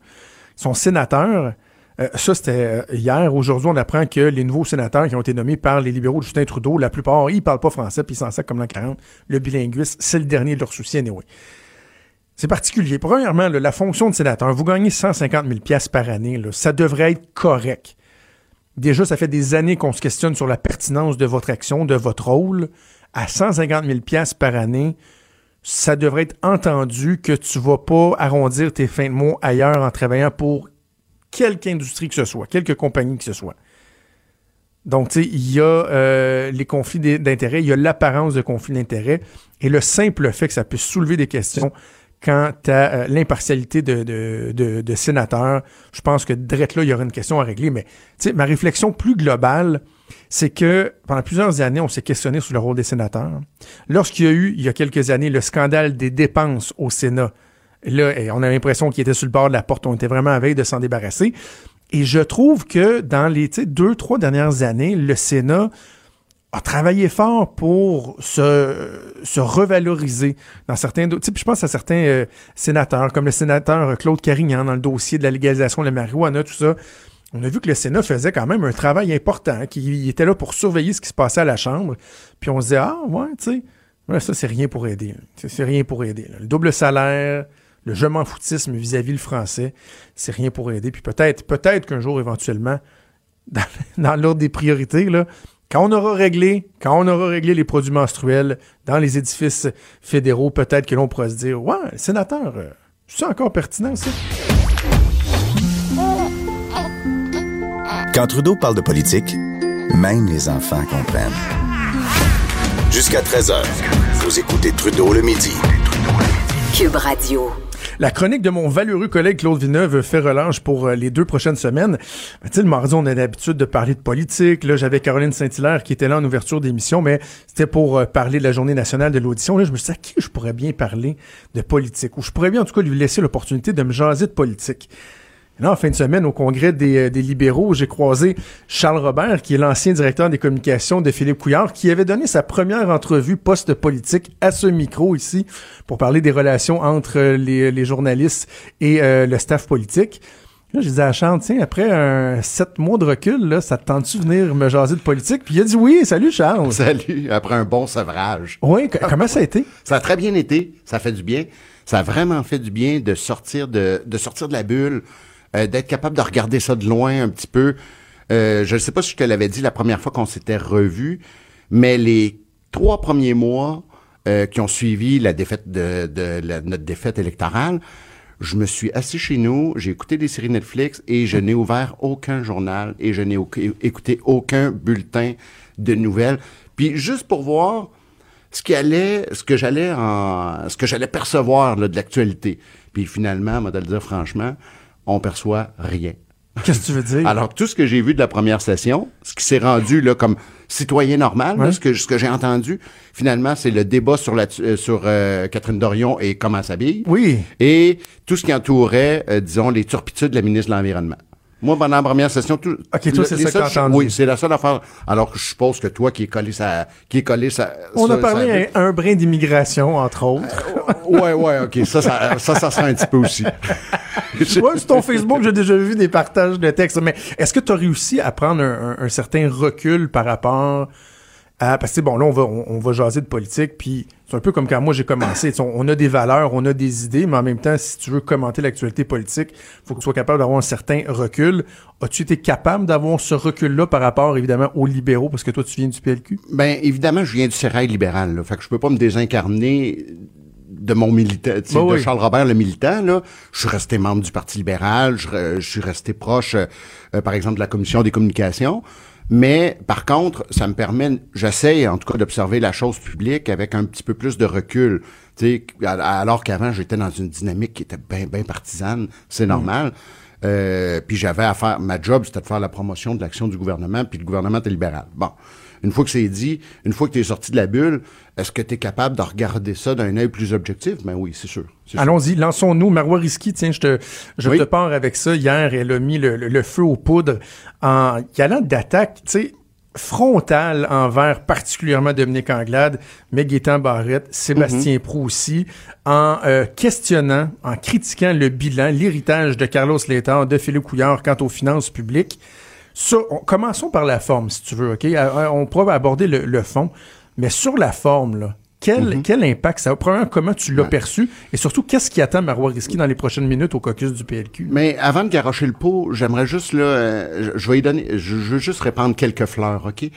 Sont sénateurs. Euh, ça, c'était euh, hier. Aujourd'hui, on apprend que les nouveaux sénateurs qui ont été nommés par les libéraux de Justin Trudeau, la plupart, ils parlent pas français, puis ils s'en sacent comme l'an 40. Le bilinguisme, c'est le dernier de leurs soucis, anyway. C'est particulier. Premièrement, la fonction de sénateur, vous gagnez 150 000 pièces par année. ça devrait être correct. Déjà, ça fait des années qu'on se questionne sur la pertinence de votre action, de votre rôle. À 150 000 pièces par année, ça devrait être entendu que tu vas pas arrondir tes fins de mois ailleurs en travaillant pour quelque industrie que ce soit, quelque compagnie que ce soit. Donc, tu sais, il y a euh, les conflits d'in- d'intérêts, il y a l'apparence de conflit d'intérêts et le simple fait que ça puisse soulever des questions quant à euh, l'impartialité de, de, de, de sénateurs. Je pense que direct là, il y aura une question à régler. Mais, ma réflexion plus globale, c'est que pendant plusieurs années, on s'est questionné sur le rôle des sénateurs. Lorsqu'il y a eu, il y a quelques années, le scandale des dépenses au Sénat, là, on a l'impression qu'ils étaient sur le bord de la porte. On était vraiment à veille de s'en débarrasser. Et je trouve que dans les deux, trois dernières années, le Sénat a travaillé fort pour se, se revaloriser dans certains do- tu sais, puis je pense à certains euh, sénateurs, comme le sénateur Claude Carignan dans le dossier de la légalisation de la marijuana, tout ça. On a vu que le Sénat faisait quand même un travail important, hein, qu'il était là pour surveiller ce qui se passait à la Chambre. Puis on se disait, ah ouais, tu sais, ça c'est rien pour aider. là. C'est rien pour aider. Le double salaire, le je m'en foutisme vis-à-vis le français, c'est rien pour aider. Puis peut-être, peut-être qu'un jour éventuellement, <laughs> dans, dans l'ordre des priorités, là, quand on aura réglé, quand on aura réglé les produits menstruels dans les édifices fédéraux, peut-être que l'on pourra se dire, ouais, sénateur, euh, c'est encore pertinent ça? Quand Trudeau parle de politique, même les enfants comprennent. Jusqu'à 13h, vous écoutez Trudeau le midi. Cube Radio. La chronique de mon valeureux collègue Claude Villeneuve fait relâche pour euh, les deux prochaines semaines. Ben, tu sais, le mardi, on a l'habitude de parler de politique. Là, j'avais Caroline Saint-Hilaire qui était là en ouverture d'émission, mais c'était pour euh, parler de la journée nationale de l'audition. Là, je me suis dit, à qui je pourrais bien parler de politique? Ou je pourrais bien, en tout cas, lui laisser l'opportunité de me jaser de politique. Là, en fin de semaine, au congrès des, euh, des libéraux, j'ai croisé Charles Robert, qui est l'ancien directeur des communications de Philippe Couillard, qui avait donné sa première entrevue post-politique à ce micro ici pour parler des relations entre euh, les, les journalistes et euh, le staff politique. Là, j'ai dit à Charles, tiens, après un sept mois de recul, là, ça te tente-tu venir me jaser de politique? Puis il a dit oui, salut Charles. Salut, après un bon sevrage. Oui, co- comment ça a été? <laughs> Ça a très bien été, ça fait du bien. Ça a vraiment fait du bien de sortir de, de sortir de la bulle, euh, d'être capable de regarder ça de loin un petit peu. Euh, je ne sais pas si je te l'avais dit la première fois qu'on s'était revus, mais les trois premiers mois euh, qui ont suivi la défaite de, de notre défaite électorale, je me suis assis chez nous, j'ai écouté des séries Netflix et je n'ai ouvert aucun journal et je n'ai écouté aucun bulletin de nouvelles. Puis juste pour voir ce qui allait, ce que j'allais en, ce que j'allais percevoir là, de l'actualité. Puis finalement, moi de le dire franchement, on perçoit rien. Qu'est-ce que tu veux dire? Alors tout ce que j'ai vu de la première session, ce qui s'est rendu là comme citoyen normal, là, ce que ce que j'ai entendu, finalement c'est le débat sur la euh, sur euh, Catherine Dorion et comment s'habille. Oui. Et tout ce qui entourait, euh, disons, les turpitudes de la ministre de l'Environnement. Moi, pendant la première session, tout. Ok, toi, c'est ça que t'as. Oui, c'est la seule affaire. Alors que je suppose que toi, qui est collé sa, qui est collé sa. On a parlé sa- un, un brin d'immigration, entre autres. Ouais, ouais, ok. Ça, ça, ça, ça sera un petit peu aussi. <laughs> Ouais, sur ton Facebook, j'ai déjà vu des partages de textes. Mais est-ce que tu as réussi à prendre un, un- un certain recul par rapport à... Parce que, bon, là, on va, on, on va jaser de politique, puis c'est un peu comme quand moi j'ai commencé. On, on a des valeurs, on a des idées, mais en même temps, si tu veux commenter l'actualité politique, faut que tu sois capable d'avoir un certain recul. As-tu été capable d'avoir ce recul-là par rapport, évidemment, aux libéraux, parce que toi, tu viens du PLQ? Ben, évidemment, je viens du sérail libéral, là. Fait que je peux pas me désincarner de mon militant, Bah de. Charles Robert, le militant, là. Je suis resté membre du Parti libéral, je, suis resté proche, euh, par exemple, de la Commission des communications. Mais par contre, ça me permet, j'essaie en tout cas d'observer la chose publique avec un petit peu plus de recul. Tu sais, alors qu'avant, j'étais dans une dynamique qui était bien, bien partisane, c'est normal. Euh, puis j'avais à faire, ma job, c'était de faire la promotion de l'action du gouvernement, puis le gouvernement était libéral. Bon, une fois que c'est dit, une fois que tu es sorti de la bulle, est-ce que tu es capable de regarder ça d'un œil plus objectif? Ben oui, c'est sûr. Allons-y, lançons-nous. Marois Risky, tiens, je te, je Oui. te pars avec ça. Hier, elle a mis le, le- le feu aux poudres en y allant d'attaque, tu sais, frontale envers particulièrement Dominique Anglade, mais Gaétan Barrette, Sébastien Prou aussi, en euh, questionnant, en critiquant le bilan, l'héritage de Carlos Létard, de Philippe Couillard quant aux finances publiques. On- commençons par la forme, si tu veux, OK? Euh, euh, On pourra aborder le, le fond, mais sur la forme, là, quel, quel impact ça a? Premièrement, comment tu l'as perçu? Et surtout, qu'est-ce qui attend Marois Risky dans les prochaines minutes au caucus du PLQ? Mais avant de garocher le pot, j'aimerais juste là, euh, je, vais y donner, je, je veux juste répandre quelques fleurs, ok?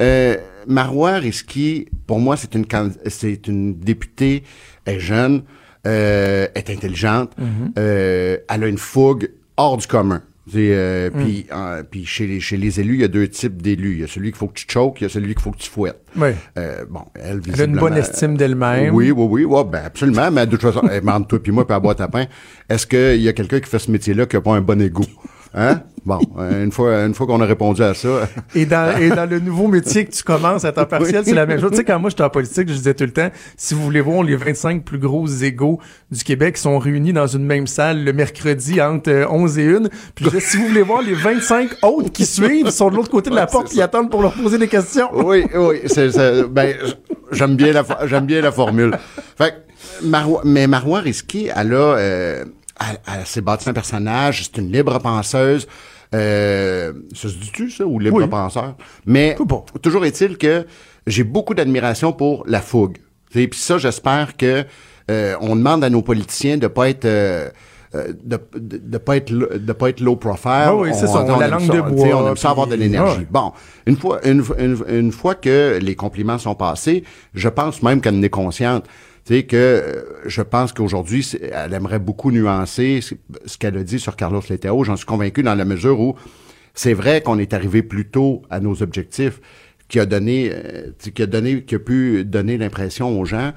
Euh, Marois Risky, pour moi, c'est une c'est une députée, elle est jeune, euh, est intelligente, euh, elle a une fougue hors du commun. Euh, Puis, euh, chez les chez les élus, il y a deux types d'élus. Il y a celui qu'il faut que tu choques, il y a celui qu'il faut que tu fouettes. Oui. Euh, bon, elle, Elle a une bonne estime d'elle-même. Oui, oui, oui, ouais, ben absolument. Mais de toute façon, <laughs> entre toi puis moi, puis à boîte à pain, est-ce qu'il y a quelqu'un qui fait ce métier-là qui n'a pas un bon égout? Hein? Bon, euh, une fois, une fois qu'on a répondu à ça. Et dans, et dans le nouveau métier que tu commences à temps partiel, c'est la même chose. Tu sais, quand moi j'étais en politique, je disais tout le temps, si vous voulez voir les 25 plus gros égaux du Québec qui sont réunis dans une même salle le mercredi entre euh, 11 et 1, puis je disais, si vous voulez voir les 25 autres qui suivent, sont de l'autre côté de la Ouais, porte, ils attendent pour leur poser des questions. oui, oui, c'est, ben, j'aime bien la, j'aime bien la formule. Fait que, Marois- mais Marois Risky, elle a, euh, elle, elle s'est bâti un personnage, c'est une libre penseuse. Euh, ça se dit-tu, ça, ou libre Oui. penseur? Mais toujours est-il que j'ai beaucoup d'admiration pour la fougue. Et puis ça, j'espère que euh, on demande à nos politiciens de pas être euh, euh, de, de, de pas être de pas être low profile. Ah oui, c'est ça, on a la langue ça, de bois, On aime ça avoir de puis- l'énergie. Bon, une fois, une, une, une fois que les compliments sont passés, je pense même qu'elle en est consciente. Tu sais que euh, je pense qu'aujourd'hui, elle aimerait beaucoup nuancer ce qu'elle a dit sur Carlos Letao. J'en suis convaincu dans la mesure où c'est vrai qu'on est arrivé plus tôt à nos objectifs, qui a donné, euh, qui a donné, qui a pu donner l'impression aux gens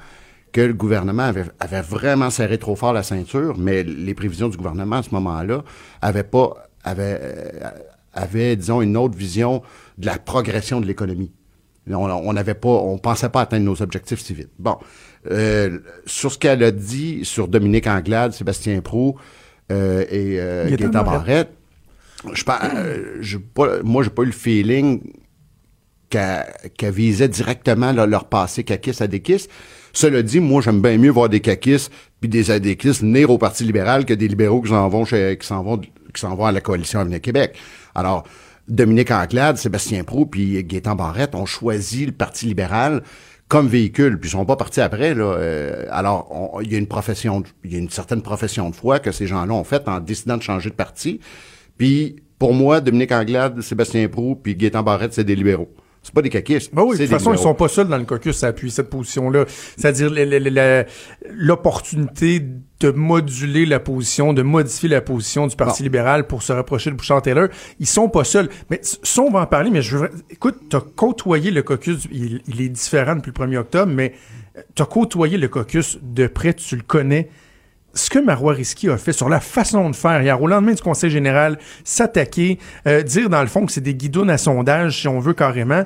que le gouvernement avait, avait vraiment serré trop fort la ceinture, mais les prévisions du gouvernement à ce moment-là avaient pas, avaient, euh, avaient, disons, une autre vision de la progression de l'économie. On on n'avait pas, on pensait pas atteindre nos objectifs si vite. Bon, euh, sur ce qu'elle a dit sur Dominique Anglade, Sébastien Prou euh, et euh, Gaétan Barrette. Je, euh, j'ai pas, moi, j'ai pas eu le feeling qu'elle visait directement là, leur passé caquiste à des Cela dit, moi, j'aime bien mieux voir des caquistes puis des adéquistes venir au Parti libéral que des libéraux qui s'en vont chez, qui s'en vont, qui s'en vont à la coalition Avenir Québec. Alors, Dominique Anglade, Sébastien Prou puis Gaétan Barrette ont choisi le Parti libéral comme véhicule, puis ils sont pas partis après. Là. Euh, alors, il y a une profession, il y a une certaine profession de foi que ces gens-là ont faite en décidant de changer de parti. Puis, pour moi, Dominique Anglade, Sébastien Prou, puis Gaétan Barrette, c'est des libéraux. C'est pas des caquistes. Ben oui, de toute façon, ils sont pas seuls dans le caucus à appuyer cette position-là. C'est-à-dire l'opportunité de moduler la position, de modifier la position du Parti Bon. libéral pour se rapprocher de Bouchard-Taylor. Ils sont pas seuls. Mais ça, on va en parler, mais je veux... Écoute, t'as côtoyé le caucus, il, il est différent depuis le 1er octobre, mais t'as côtoyé le caucus de près, tu le connais ce que Marois Risky a fait sur la façon de faire hier, au lendemain du Conseil général, s'attaquer, euh, dire dans le fond que c'est des guidons à sondage, si on veut carrément.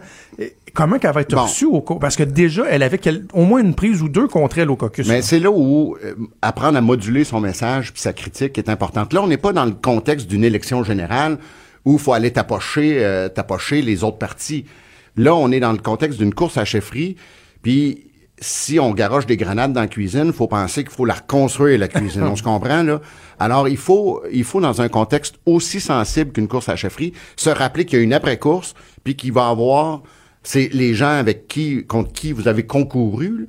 Comment qu'elle va être Bon. reçue au co- Parce que déjà, elle avait quel- au moins une prise ou deux contre elle au caucus. Mais c'est là où euh, apprendre à moduler son message puis sa critique est importante. Là, on n'est pas dans le contexte d'une élection générale où il faut aller tapocher, euh, tapocher les autres partis. Là, on est dans le contexte d'une course à chefferie, puis si on garoche des grenades dans la cuisine, il faut penser qu'il faut la reconstruire, la cuisine. on se <laughs> comprend, là? Alors, il faut, il faut, dans un contexte aussi sensible qu'une course à la chefferie, se rappeler qu'il y a une après-course, puis qu'il va y avoir... C'est les gens avec qui, contre qui vous avez concouru,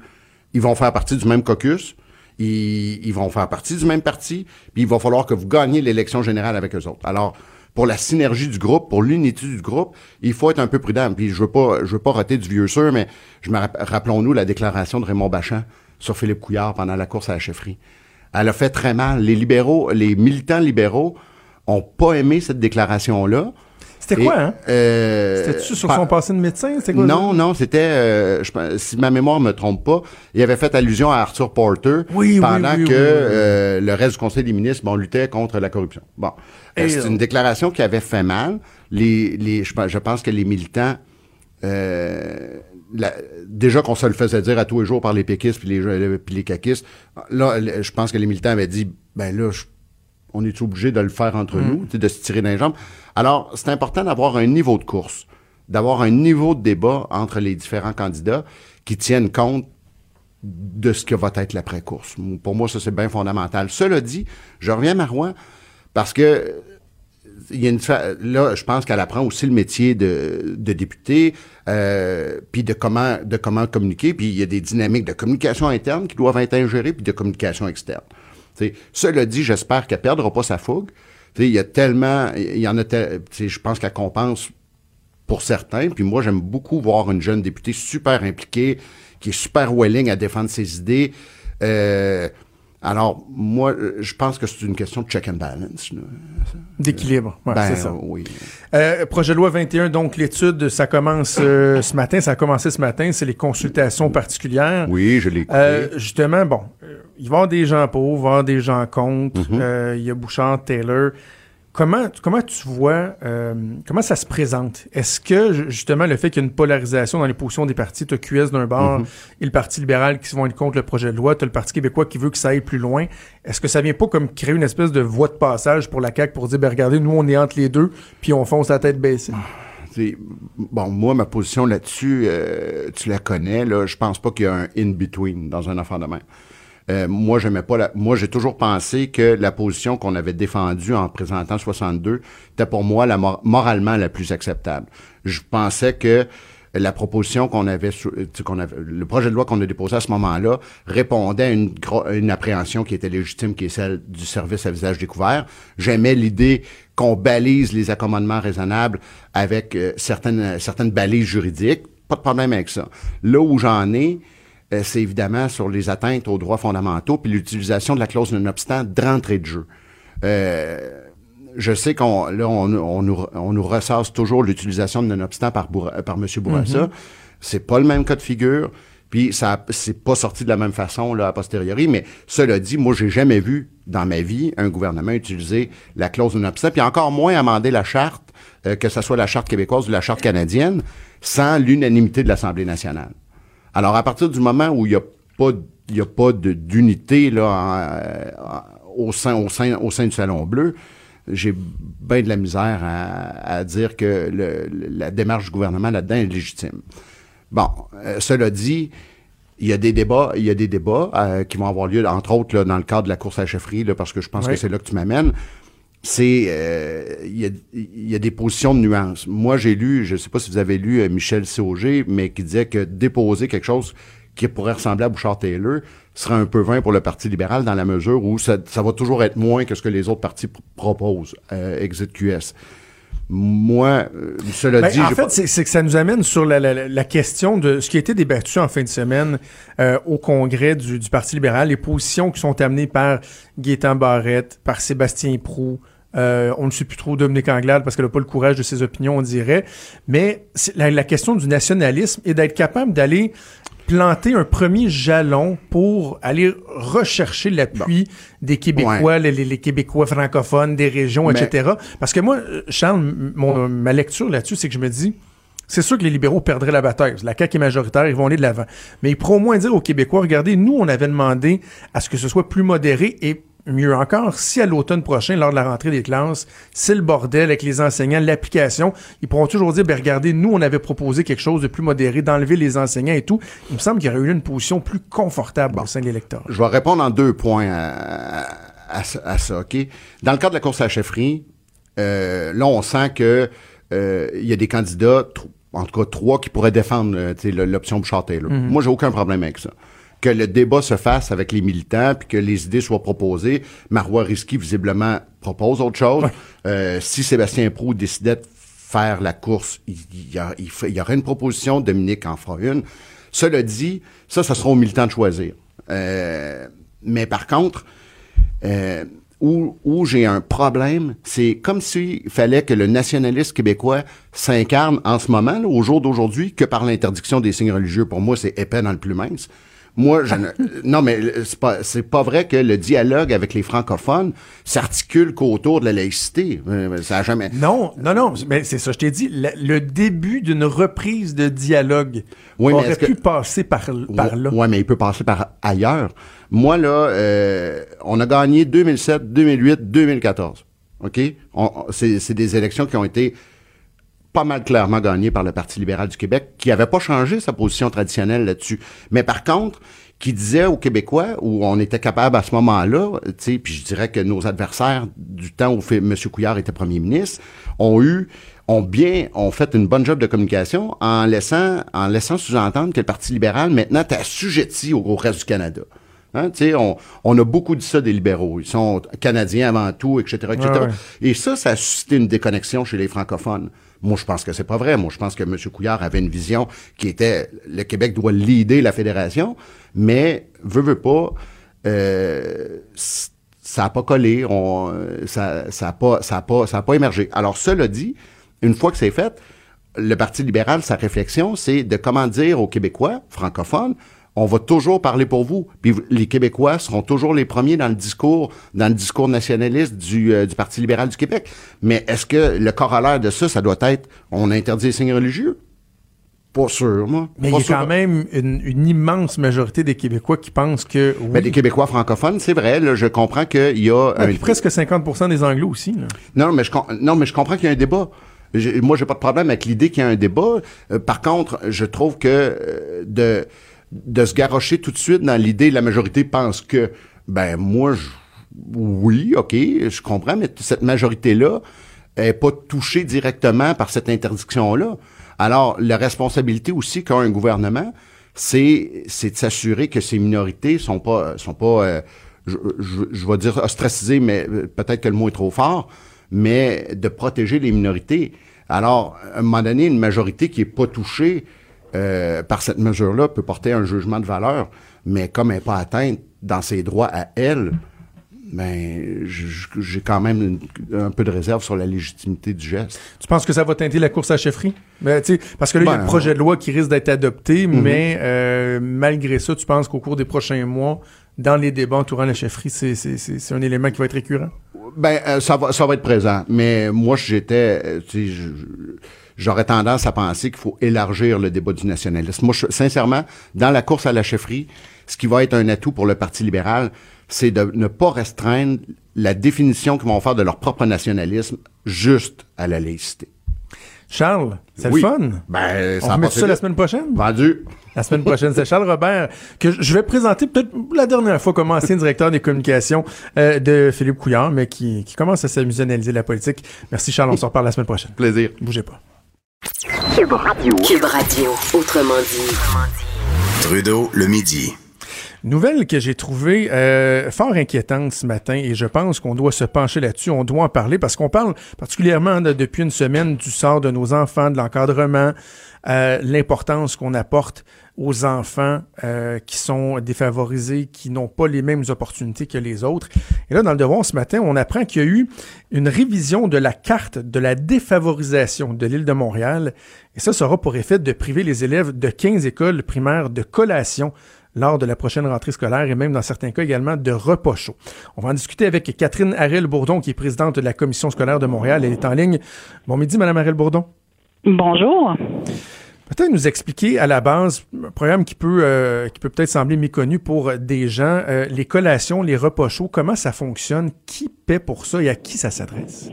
ils vont faire partie du même caucus, ils, ils vont faire partie du même parti, puis il va falloir que vous gagniez l'élection générale avec eux autres. Alors, pour la synergie du groupe, pour l'unité du groupe, il faut être un peu prudent. Puis je veux pas, je veux pas rater du vieux sûr, mais je me rapp- rappelons-nous la déclaration de Raymond Bachand sur Philippe Couillard pendant la course à la chefferie. Elle a fait très mal. Les libéraux, les militants libéraux ont pas aimé cette déclaration-là. C'était quoi, hein? euh, C'était-tu sur par- son passé de médecin? C'était quoi? Non, non, c'était, euh, je si ma mémoire me trompe pas, il avait fait allusion à Arthur Porter Oui, pendant oui, que oui, euh, le reste du Conseil des ministres bon, luttait contre la corruption. Bon, c'est une déclaration qui avait fait mal. Les, les, je, pense- je pense que les militants, la- déjà qu'on se le faisait dire à tous les jours par les péquistes puis les, puis les caquistes, là, je pense que les militants avaient dit, ben là, je- on est obligé de le faire entre Mm. nous, de se tirer dans les jambes. Alors, c'est important d'avoir un niveau de course, d'avoir un niveau de débat entre les différents candidats qui tiennent compte de ce que va être l'après-course. Pour moi, ça, c'est bien fondamental. Cela dit, je reviens à Marois parce que il y a une là, je pense qu'elle apprend aussi le métier de, de député, euh, puis de comment de comment communiquer, puis il y a des dynamiques de communication interne qui doivent être ingérées, puis de communication externe. Cela dit, j'espère qu'elle perdra pas sa fougue. Il y a tellement, il y en a, je pense qu'elle compense pour certains. Puis moi, j'aime beaucoup voir une jeune députée super impliquée, qui est super willing à défendre ses idées. Euh, alors, moi, euh, je pense que c'est une question de check and balance. D'équilibre. Ouais, ben, c'est ça. oui. Euh, projet de loi 21, donc l'étude, ça commence euh, ce matin, ça a commencé ce matin, c'est les consultations particulières. Oui, je l'ai écouté. Euh, justement, bon, il va y avoir des gens pour, il va y avoir des gens contre. Mm-hmm. Euh, il y a Bouchard, Taylor. Comment, comment tu vois, euh, comment ça se présente? Est-ce que, ju- justement, le fait qu'il y a une polarisation dans les positions des partis, tu as QS d'un bord Mm-hmm. et le Parti libéral qui vont être contre le projet de loi, tu as le Parti québécois qui veut que ça aille plus loin, est-ce que ça vient pas comme créer une espèce de voie de passage pour la CAQ pour dire, ben regardez, nous, on est entre les deux, puis on fonce la tête baissée? T'sais, bon, moi, ma position là-dessus, euh, tu la connais. Là, je pense pas qu'il y a un in-between dans un affaire de même. Euh, moi, j'aimais pas la, moi, j'ai toujours pensé que la position qu'on avait défendue en présentant 62 était pour moi la mor- moralement la plus acceptable. Je pensais que la proposition qu'on avait, euh, qu'on avait, le projet de loi qu'on a déposé à ce moment-là répondait à une, gro- à une appréhension qui était légitime, qui est celle du service à visage découvert. J'aimais l'idée qu'on balise les accommodements raisonnables avec euh, certaines, certaines balises juridiques. Pas de problème avec ça. Là où j'en ai, euh, c'est évidemment sur les atteintes aux droits fondamentaux puis l'utilisation de la clause non-obstant d'entrée de jeu. Euh, je sais qu'on là on, on nous, on nous ressasse toujours l'utilisation de non-obstant par Bourra- par Monsieur Bourassa. C'est pas le même cas de figure. Puis ça c'est pas sorti de la même façon là a posteriori, mais cela dit, moi j'ai jamais vu dans ma vie un gouvernement utiliser la clause non-obstant, puis encore moins amender la charte, euh, que ce soit la charte québécoise ou la charte canadienne, sans l'unanimité de l'Assemblée nationale. Alors, à partir du moment où il n'y a pas, il y a pas de- d'unité là en- en- au sein, au sein, au sein du Salon Bleu, j'ai bien de la misère à, à dire que le- la démarche du gouvernement là-dedans est légitime. Bon, euh, cela dit, il y a des débats, il y a des débats euh, qui vont avoir lieu, entre autres là, dans le cadre de la course à la chefferie, là, parce que je pense Oui. que c'est là que tu m'amènes. C'est euh, il y, a, il y a des positions de nuances. Moi, j'ai lu, je ne sais pas si vous avez lu euh, Michel Sauger, mais qui disait que déposer quelque chose qui pourrait ressembler à Bouchard Taylor serait un peu vain pour le Parti libéral dans la mesure où ça, ça va toujours être moins que ce que les autres partis pr- proposent, euh, exit QS. Moi, euh, cela Ben, dit, en fait, pas- c'est que ça nous amène sur la, la- la question de ce qui a été débattu en fin de semaine euh, au congrès du, du Parti libéral, les positions qui sont amenées par Gaétan Barrette, par Sébastien Prou. Euh, on ne sait plus trop Dominique Anglade parce qu'elle n'a pas le courage de ses opinions, on dirait. Mais c'est la, la question du nationalisme et d'être capable d'aller planter un premier jalon pour aller rechercher l'appui des Québécois, les, les- les Québécois francophones, des régions, Mais- etc. Parce que moi, Charles, mon, ma lecture là-dessus, c'est que je me dis, c'est sûr que les libéraux perdraient la bataille. La CAQ est majoritaire, ils vont aller de l'avant. Mais ils pourront au moins dire aux Québécois, regardez, nous, on avait demandé à ce que ce soit plus modéré et mieux encore, si à l'automne prochain, lors de la rentrée des classes, c'est le bordel avec les enseignants, l'application, ils pourront toujours dire, ben regardez, nous, on avait proposé quelque chose de plus modéré, d'enlever les enseignants et tout. Il me semble qu'il y aurait eu une position plus confortable au sein de l'électorat. Je vais répondre en deux points à, à, ça- à ça, OK? Dans le cadre de la course à la chefferie, euh, là, on sent que euh, il y a des candidats, en tout cas trois, qui pourraient défendre euh, l'option Bouchard-Taylor. Moi, j'ai aucun problème avec ça. Que le débat se fasse avec les militants, puis que les idées soient proposées. Marois Risky, visiblement, propose autre chose. Euh, si Sébastien Prou décidait de faire la course, il, y, a- il fait- il y aurait une proposition, Dominique en fera une. Cela dit, ça, ça sera aux militants de choisir. Euh, mais par contre, euh, où, où j'ai un problème, c'est comme s'il fallait que le nationaliste québécois s'incarne en ce moment, là, au jour d'aujourd'hui, que par l'interdiction des signes religieux. Pour moi, c'est épais dans le plus mince. Moi, je ne, <laughs> non, mais c'est pas, c'est pas vrai que le dialogue avec les francophones s'articule qu'autour de la laïcité. Euh, Ça a jamais. Non, non, non, mais c'est ça, je t'ai dit, le, le début d'une reprise de dialogue Oui, mais aurait que- pu passer par, par là. Ouais, mais il peut passer par ailleurs. Moi, là, euh, on a gagné 2007, 2008, 2014. OK? On- on- c'est, c'est des élections qui ont été pas mal clairement gagnées par le Parti libéral du Québec, qui avait pas changé sa position traditionnelle là-dessus. Mais par contre, qui disait aux Québécois, où on était capable à ce moment-là, tu sais, puis je dirais que nos adversaires du temps où M. Couillard était premier ministre, ont eu, ont bien, ont fait une bonne job de communication en laissant, en laissant sous-entendre que le Parti libéral maintenant est assujetti au, au reste du Canada. Hein, on, on a beaucoup dit ça des libéraux. Ils sont canadiens avant tout, etc., etc. Ouais. Et ça, ça a suscité une déconnexion chez les francophones. Moi, je pense que c'est pas vrai. Moi, je pense que M. Couillard avait une vision qui était le Québec doit leader la fédération, mais veut veut pas, euh, ça a pas collé, on, euh, ça, ça a pas, ça a pas, ça a pas émergé. Alors, cela dit, une fois que c'est fait, le Parti libéral, sa réflexion, c'est de comment dire aux Québécois francophones, on va toujours parler pour vous. Puis les Québécois seront toujours les premiers dans le discours, dans le discours nationaliste du, euh, du Parti libéral du Québec. Mais est-ce que le corollaire de ça, ça doit être on interdit les signes religieux? Pas sûr, moi. Mais il y a quand même une, une immense majorité des Québécois qui pensent que oui. Ben, des Québécois francophones, c'est vrai, là, je comprends qu'il y a Ouais, un- puis presque 50% des Anglo aussi. là. Non, mais je, non, mais je comprends qu'il y a un débat. Moi, j'ai pas de problème avec l'idée qu'il y a un débat. Euh, par contre, je trouve que euh, de, de se garrocher tout de suite dans l'idée la majorité pense que, ben, moi, je, oui, OK, je comprends, mais cette majorité-là est pas touchée directement par cette interdiction-là. Alors, la responsabilité aussi qu'a un gouvernement, c'est c'est de s'assurer que ces minorités sont pas sont pas euh, je, je, vais dire ostracisées, mais euh, peut-être que le mot est trop fort, mais de protéger les minorités. Alors, à un moment donné, une majorité qui est pas touchée euh, par cette mesure-là peut porter un jugement de valeur, mais comme elle n'est pas atteinte dans ses droits à elle, ben, j'ai quand même une- un peu de réserve sur la légitimité du geste. Tu penses que ça va teinter la course à chefferie? Ben, parce que là, il y a Ben, le projet de loi qui risque d'être adopté, mais euh, malgré ça, tu penses qu'au cours des prochains mois, dans les débats entourant la chefferie, c'est un élément qui va être récurrent? Ben, euh, ça va, ça va être présent. Mais moi, j'étais, j'aurais tendance à penser qu'il faut élargir le débat du nationalisme. Moi, je- sincèrement, dans la course à la chefferie, ce qui va être un atout pour le Parti libéral, c'est de ne pas restreindre la définition qu'ils vont faire de leur propre nationalisme juste à la laïcité. Charles, c'est Oui. le fun? Ben, On ça remet passé ça la semaine prochaine? Vendu. La semaine prochaine, c'est Charles Robert, que je vais présenter peut-être la dernière fois comme ancien directeur des communications euh, de Philippe Couillard, mais qui, qui commence à s'amuser à analyser la politique. Merci Charles, on se reparle la semaine prochaine. Plaisir. Bougez pas. Cube Radio. Cube Radio, autrement dit. Trudeau, le midi. Nouvelle que j'ai trouvée euh, fort inquiétante ce matin et je pense qu'on doit se pencher là-dessus, on doit en parler parce qu'on parle particulièrement de- depuis une semaine du sort de nos enfants, de l'encadrement, euh, l'importance qu'on apporte aux enfants euh, qui sont défavorisés, qui n'ont pas les mêmes opportunités que les autres. Et là, dans le devoir ce matin, on apprend qu'il y a eu une révision de la carte de la défavorisation de l'île de Montréal. Et ça sera pour effet de priver les élèves de 15 écoles primaires de collation lors de la prochaine rentrée scolaire et même dans certains cas également de repas chaud. On va en discuter avec Catherine Harel-Bourdon, qui est présidente de la commission scolaire de Montréal. Elle est en ligne. Bon midi, Madame Harel-Bourdon. Bonjour. Peut-être nous expliquer à la base un programme qui peut euh, qui peut peut-être sembler méconnu pour des gens, euh, les collations, les repas chauds, comment ça fonctionne, qui paie pour ça et à qui ça s'adresse?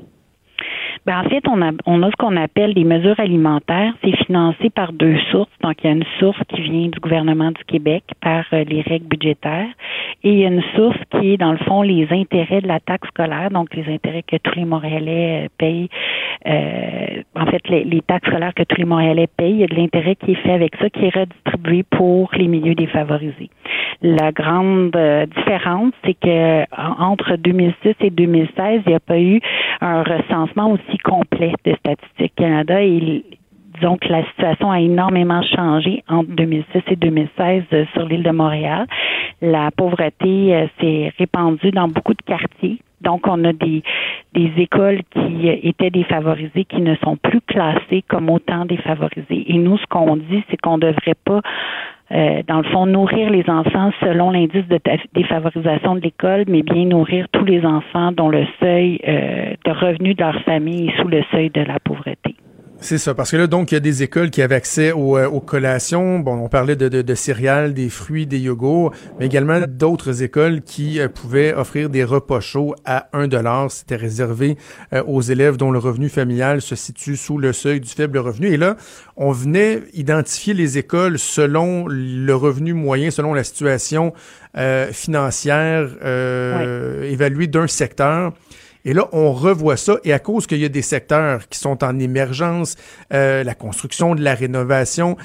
Ben, en fait, on a, on a ce qu'on appelle des mesures alimentaires. C'est financé par deux sources. Donc, il y a une source qui vient du gouvernement du Québec par euh, les règles budgétaires et il y a une source qui est, dans le fond, les intérêts de la taxe scolaire, donc les intérêts que tous les Montréalais euh, payent. Euh, en fait, les, les taxes scolaires que tous les Montréalais payent, il y a de l'intérêt qui est fait avec ça, qui est redistribué pour les milieux défavorisés. La grande euh, différence, c'est que en- entre 2006 et 2016, il n'y a pas eu un recensement aussi complet de Canada et disons que la situation a énormément changé entre 2006 et 2016 euh, sur l'île de Montréal. La pauvreté euh, s'est répandue dans beaucoup de quartiers Donc, on a des, des écoles qui étaient défavorisées qui ne sont plus classées comme autant défavorisées. Et nous, ce qu'on dit, c'est qu'on ne devrait pas euh, dans le fond, nourrir les enfants selon l'indice de défavorisation de l'école, mais bien nourrir tous les enfants dont le seuil euh, de revenu de leur famille est sous le seuil de la pauvreté. C'est ça, parce que là, donc, il y a des écoles qui avaient accès aux, euh, collations. Bon, on parlait de, de, céréales, des fruits, des yogourts, mais également d'autres écoles qui euh, pouvaient offrir des repas chauds à 1 dollar. C'était réservé euh, aux élèves dont le revenu familial se situe sous le seuil du faible revenu. Et là, on venait identifier les écoles selon le revenu moyen, selon la situation financière évaluée d'un secteur. Et là, on revoit ça. Et à cause qu'il y a des secteurs qui sont en émergence, euh, la construction, de la rénovation,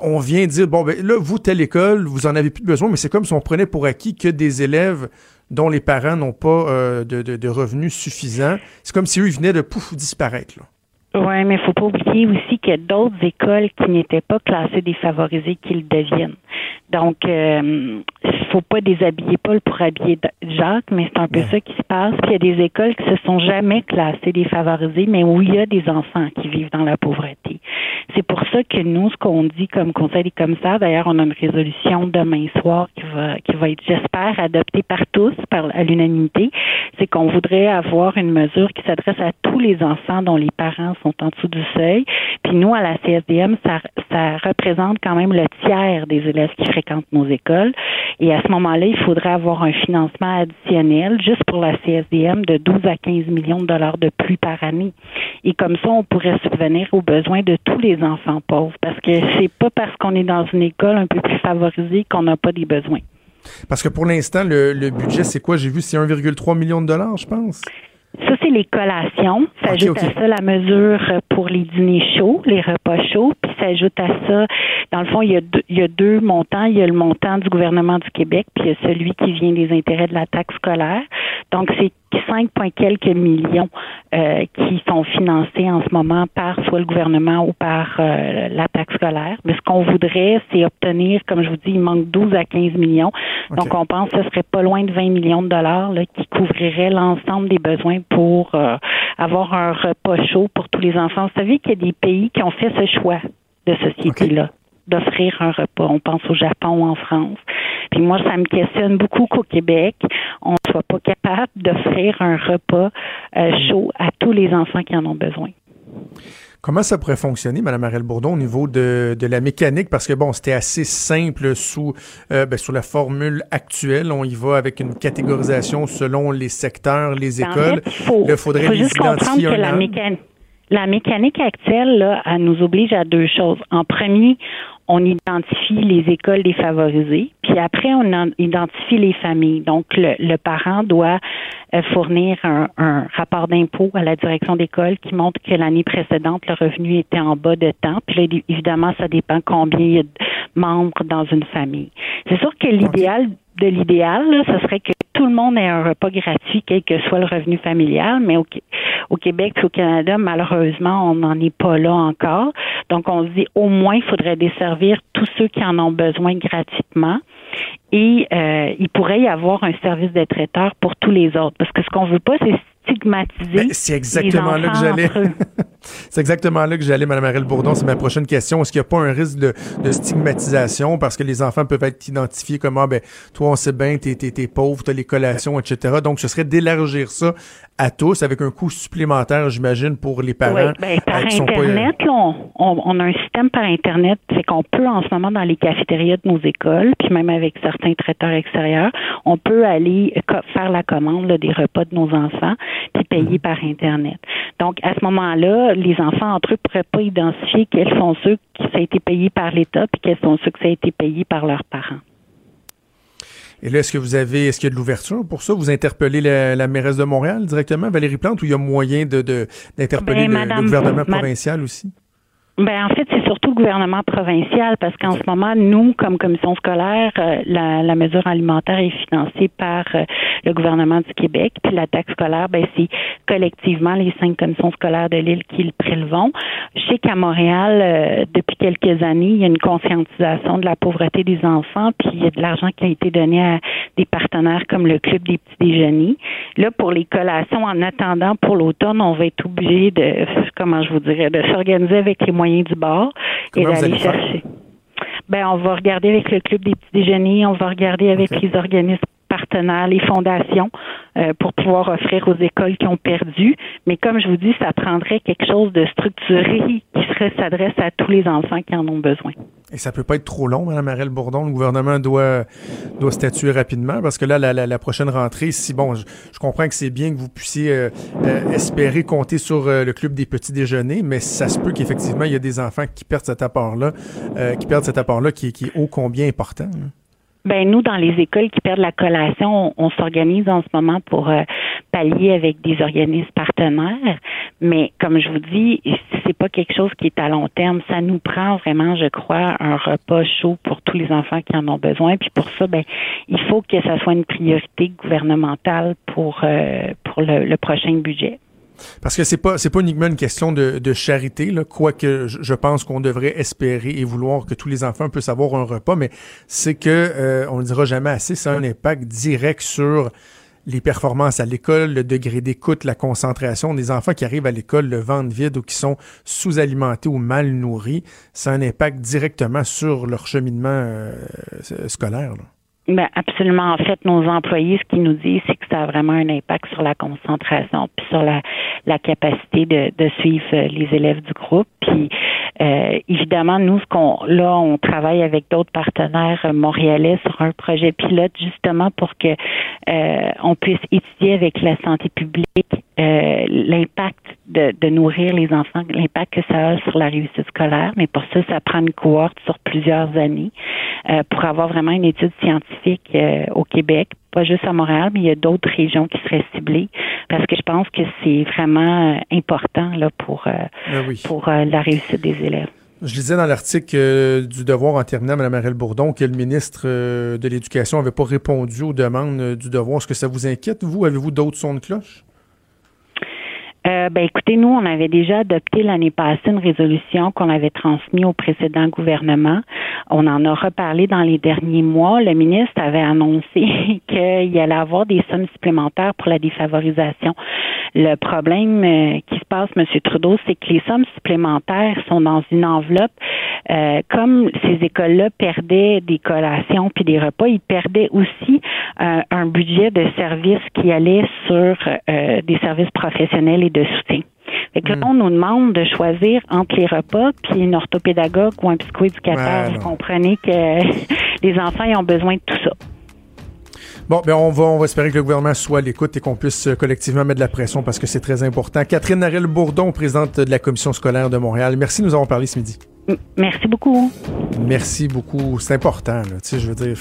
on vient dire, bon, ben là, vous, telle école, vous en avez plus besoin, mais c'est comme si on prenait pour acquis que des élèves dont les parents n'ont pas euh, de, de, revenus suffisants, c'est comme si eux, ils venaient de pouf disparaître. Là. Oui, mais il faut pas oublier aussi qu'il y a d'autres écoles qui n'étaient pas classées défavorisées qui le deviennent. Donc, euh, faut pas déshabiller Paul pour habiller Jacques, mais c'est un peu ça qui se passe. Puis il y a des écoles qui se sont jamais classées défavorisées, mais où il y a des enfants qui vivent dans la pauvreté. C'est pour ça que nous, ce qu'on dit comme conseil des commissaires, d'ailleurs, on a une résolution demain soir qui va, qui va être, j'espère, adoptée par tous, par à l'unanimité, c'est qu'on voudrait avoir une mesure qui s'adresse à tous les enfants dont les parents sont en dessous du seuil. Puis nous, à la CSDM, ça, représente quand même le tiers des élèves qui fréquentent nos écoles. Et à ce moment-là, il faudrait avoir un financement additionnel juste pour la CSDM de 12 à 15 millions de dollars de plus par année. Et comme ça, on pourrait subvenir aux besoins de tous les enfants pauvres parce que c'est pas parce qu'on est dans une école un peu plus favorisée qu'on n'a pas des besoins. Parce que pour l'instant, le budget, c'est quoi? J'ai vu, c'est 1,3 million de dollars, je pense. Ça, c'est les collations. S'ajoute à ça la mesure pour les dîners chauds, les repas chauds. Puis s'ajoute à ça, dans le fond, il y, a deux, il y a deux montants. Il y a le montant du gouvernement du Québec, puis il y a celui qui vient des intérêts de la taxe scolaire. Donc, c'est 5, quelques millions euh, qui sont financés en ce moment par soit le gouvernement ou par euh, la taxe scolaire. Mais ce qu'on voudrait, c'est obtenir, comme je vous dis, il manque 12 à 15 millions. Donc, on pense que ce serait pas loin de 20 millions de dollars là, qui couvriraient l'ensemble des besoins pour euh, avoir un repas chaud pour tous les enfants. Vous savez qu'il y a des pays qui ont fait ce choix de société-là. D'offrir un repas. On pense au Japon ou en France. Puis moi, ça me questionne beaucoup qu'au Québec, on ne soit pas capable d'offrir un repas euh, chaud à tous les enfants qui en ont besoin. Comment ça pourrait fonctionner, Mme Ariel Bourdon, au niveau de, la mécanique? Parce que, bon, c'était assez simple sous, euh, ben, sous la formule actuelle. On y va avec une catégorisation selon les secteurs, les écoles. il faudrait les identifier un la, mécanique, la mécanique actuelle, là, elle nous oblige à deux choses. En premier, on identifie les écoles défavorisées, puis après, on identifie les familles. Donc, le, parent doit euh, fournir un, rapport d'impôt à la direction d'école qui montre que l'année précédente, le revenu était en bas de temps. Puis là, évidemment, ça dépend combien il y a de membres dans une famille. C'est sûr que l'idéal de l'idéal, ce serait que tout le monde ait un repas gratuit, quel que soit le revenu familial, mais au, Québec et au Canada, malheureusement, on n'en est pas là encore. Donc, on se dit au moins, il faudrait desservir tous ceux qui en ont besoin gratuitement. Et euh, il pourrait y avoir un service de traiteur pour tous les autres. Parce que ce qu'on veut pas, c'est stigmatiser. Ben, c'est exactement là que j'allais. <laughs> c'est exactement là que j'allais, Mme Ariel Bourdon. C'est ma prochaine question. Est-ce qu'il n'y a pas un risque de, stigmatisation parce que les enfants peuvent être identifiés comme ah ben toi on sait bien t'es t'es, t'es pauvre, t'as les collations, etc. Donc ce serait d'élargir ça à tous avec un coût supplémentaire, j'imagine, pour les parents. Oui, ben, par internet, on, on, a un système par internet, c'est qu'on peut en ce moment dans les cafétérias de nos écoles, puis même avec certains traiteurs extérieurs, on peut aller faire la commande des repas de nos enfants puis par Internet. Donc, à ce moment-là, les enfants entre eux ne pourraient pas identifier quels sont ceux qui ça a été payé par l'État puis quels sont ceux qui ça a été payé par leurs parents. Et là, est-ce que vous avez, est-ce qu'il y a de l'ouverture pour ça? Vous interpellez la, mairesse de Montréal directement, Valérie Plante, ou il y a moyen de, d'interpeller ben, le, gouvernement provincial aussi? Ben en fait, c'est surtout le gouvernement provincial parce qu'en ce moment, nous, comme commission scolaire, euh, la, la, mesure alimentaire est financée par euh, le gouvernement du Québec. Puis la taxe scolaire, ben c'est collectivement les cinq commissions scolaires de l'île qui le prélevons. Je sais qu'à Montréal, euh, depuis quelques années, il y a une conscientisation de la pauvreté des enfants, puis il y a de l'argent qui a été donné à des partenaires comme le Club des petits déjeuners. Là, pour les collations, en attendant pour l'automne, on va être obligé de, comment je vous dirais, de s'organiser avec les moyens du bord et d'aller chercher. Ben, on va regarder avec le club des petits déjeuners, on va regarder avec les organismes partenaires, les fondations, euh, pour pouvoir offrir aux écoles qui ont perdu. Mais comme je vous dis, ça prendrait quelque chose de structuré qui serait s'adresse à tous les enfants qui en ont besoin. Et ça peut pas être trop long, Mme Marelle Bourdon. Le gouvernement doit, doit statuer rapidement parce que là, la, prochaine rentrée, si bon, je, comprends que c'est bien que vous puissiez euh, euh, espérer compter sur le club des petits déjeuners, mais ça se peut qu'effectivement, il y a des enfants qui perdent cet apport-là, qui perdent cet apport-là qui, qui est ô combien important. Ben nous, dans les écoles qui perdent la collation, on, s'organise en ce moment pour euh, pallier avec des organismes partenaires. Mais comme je vous dis, c'est pas quelque chose qui est à long terme. Ça nous prend vraiment, je crois, un repas chaud pour tous les enfants qui en ont besoin. Puis pour ça, ben il faut que ça soit une priorité gouvernementale pour euh, pour le prochain budget. Parce que c'est pas c'est pas uniquement une question de, de charité, là, quoique je pense qu'on devrait espérer et vouloir que tous les enfants puissent avoir un repas, mais c'est que euh, on ne dira jamais assez, ça a un impact direct sur les performances à l'école, le degré d'écoute, la concentration des enfants qui arrivent à l'école le ventre vide ou qui sont sous-alimentés ou mal nourris, ça a un impact directement sur leur cheminement euh, scolaire. Là. Ben absolument. En fait, nos employés, ce qu'ils nous disent, c'est que ça a vraiment un impact sur la concentration, puis sur la, la capacité de, de suivre euh, les élèves du groupe. Puis euh, évidemment, nous, ce qu'on là, on travaille avec d'autres partenaires montréalais sur un projet pilote justement pour que euh, on puisse étudier avec la santé publique euh, l'impact de, de, nourrir les enfants, l'impact que ça a sur la réussite scolaire. Mais pour ça, ça prend une cohorte sur plusieurs années pour avoir vraiment une étude scientifique au Québec pas juste à Montréal, mais il y a d'autres régions qui seraient ciblées parce que je pense que c'est vraiment important là pour ben pour la réussite des élèves. Je lisais dans l'article euh, du Devoir en terminant, Mme Marielle Bourdon, que le ministre euh, de l'Éducation n'avait pas répondu aux demandes euh, du Devoir. Est-ce que ça vous inquiète, vous? Avez-vous d'autres sons de cloche? Euh, ben écoutez, nous, on avait déjà adopté l'année passée une résolution qu'on avait transmise au précédent gouvernement. On en a reparlé dans les derniers mois. Le ministre avait annoncé <laughs> qu'il allait avoir des sommes supplémentaires pour la défavorisation. Le problème euh, qui se passe, M. Trudeau, c'est que les sommes supplémentaires sont dans une enveloppe. Euh, comme ces écoles-là perdaient des collations puis des repas, ils perdaient aussi un budget de services qui allait sur des services professionnels et de soutien. Fait que là, hmm. on nous demande de choisir entre les repas puis une orthopédagogue ou un psychoéducateur. Vous comprenez que <laughs> les enfants ont besoin de tout ça. Bon, ben on va, on va espérer que le gouvernement soit à l'écoute et qu'on puisse euh, collectivement mettre de la pression parce que c'est très important. Catherine Narel Bourdon, présidente de la commission scolaire de Montréal. Merci de nous avoir parlé ce midi. Merci beaucoup. Merci beaucoup. C'est important, Tu sais, je veux dire,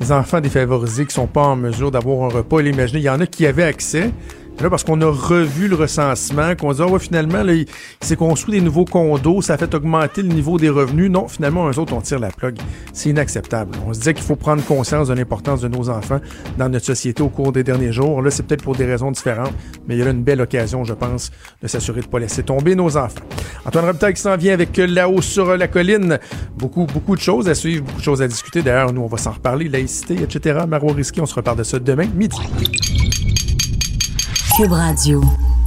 les enfants défavorisés qui sont pas en mesure d'avoir un repas, imaginez, il y en a qui avaient accès, Là, parce qu'on a revu le recensement, qu'on dit, ah ouais, finalement, là, il, s'est construit des nouveaux condos, ça a fait augmenter le niveau des revenus. Non, finalement, eux autres, on tire la plug. C'est inacceptable. On se disait qu'il faut prendre conscience de l'importance de nos enfants dans notre société au cours des derniers jours. Là, c'est peut-être pour des raisons différentes, mais il y a là une belle occasion, je pense, de s'assurer de ne pas laisser tomber nos enfants. Antoine Robitaille qui s'en vient avec là-haut sur la colline. Beaucoup, beaucoup de choses à suivre, beaucoup de choses à discuter. D'ailleurs, nous, on va s'en reparler, laïcité, etc. Marois Risky, on se reparle de ça demain, midi. Cube Radio.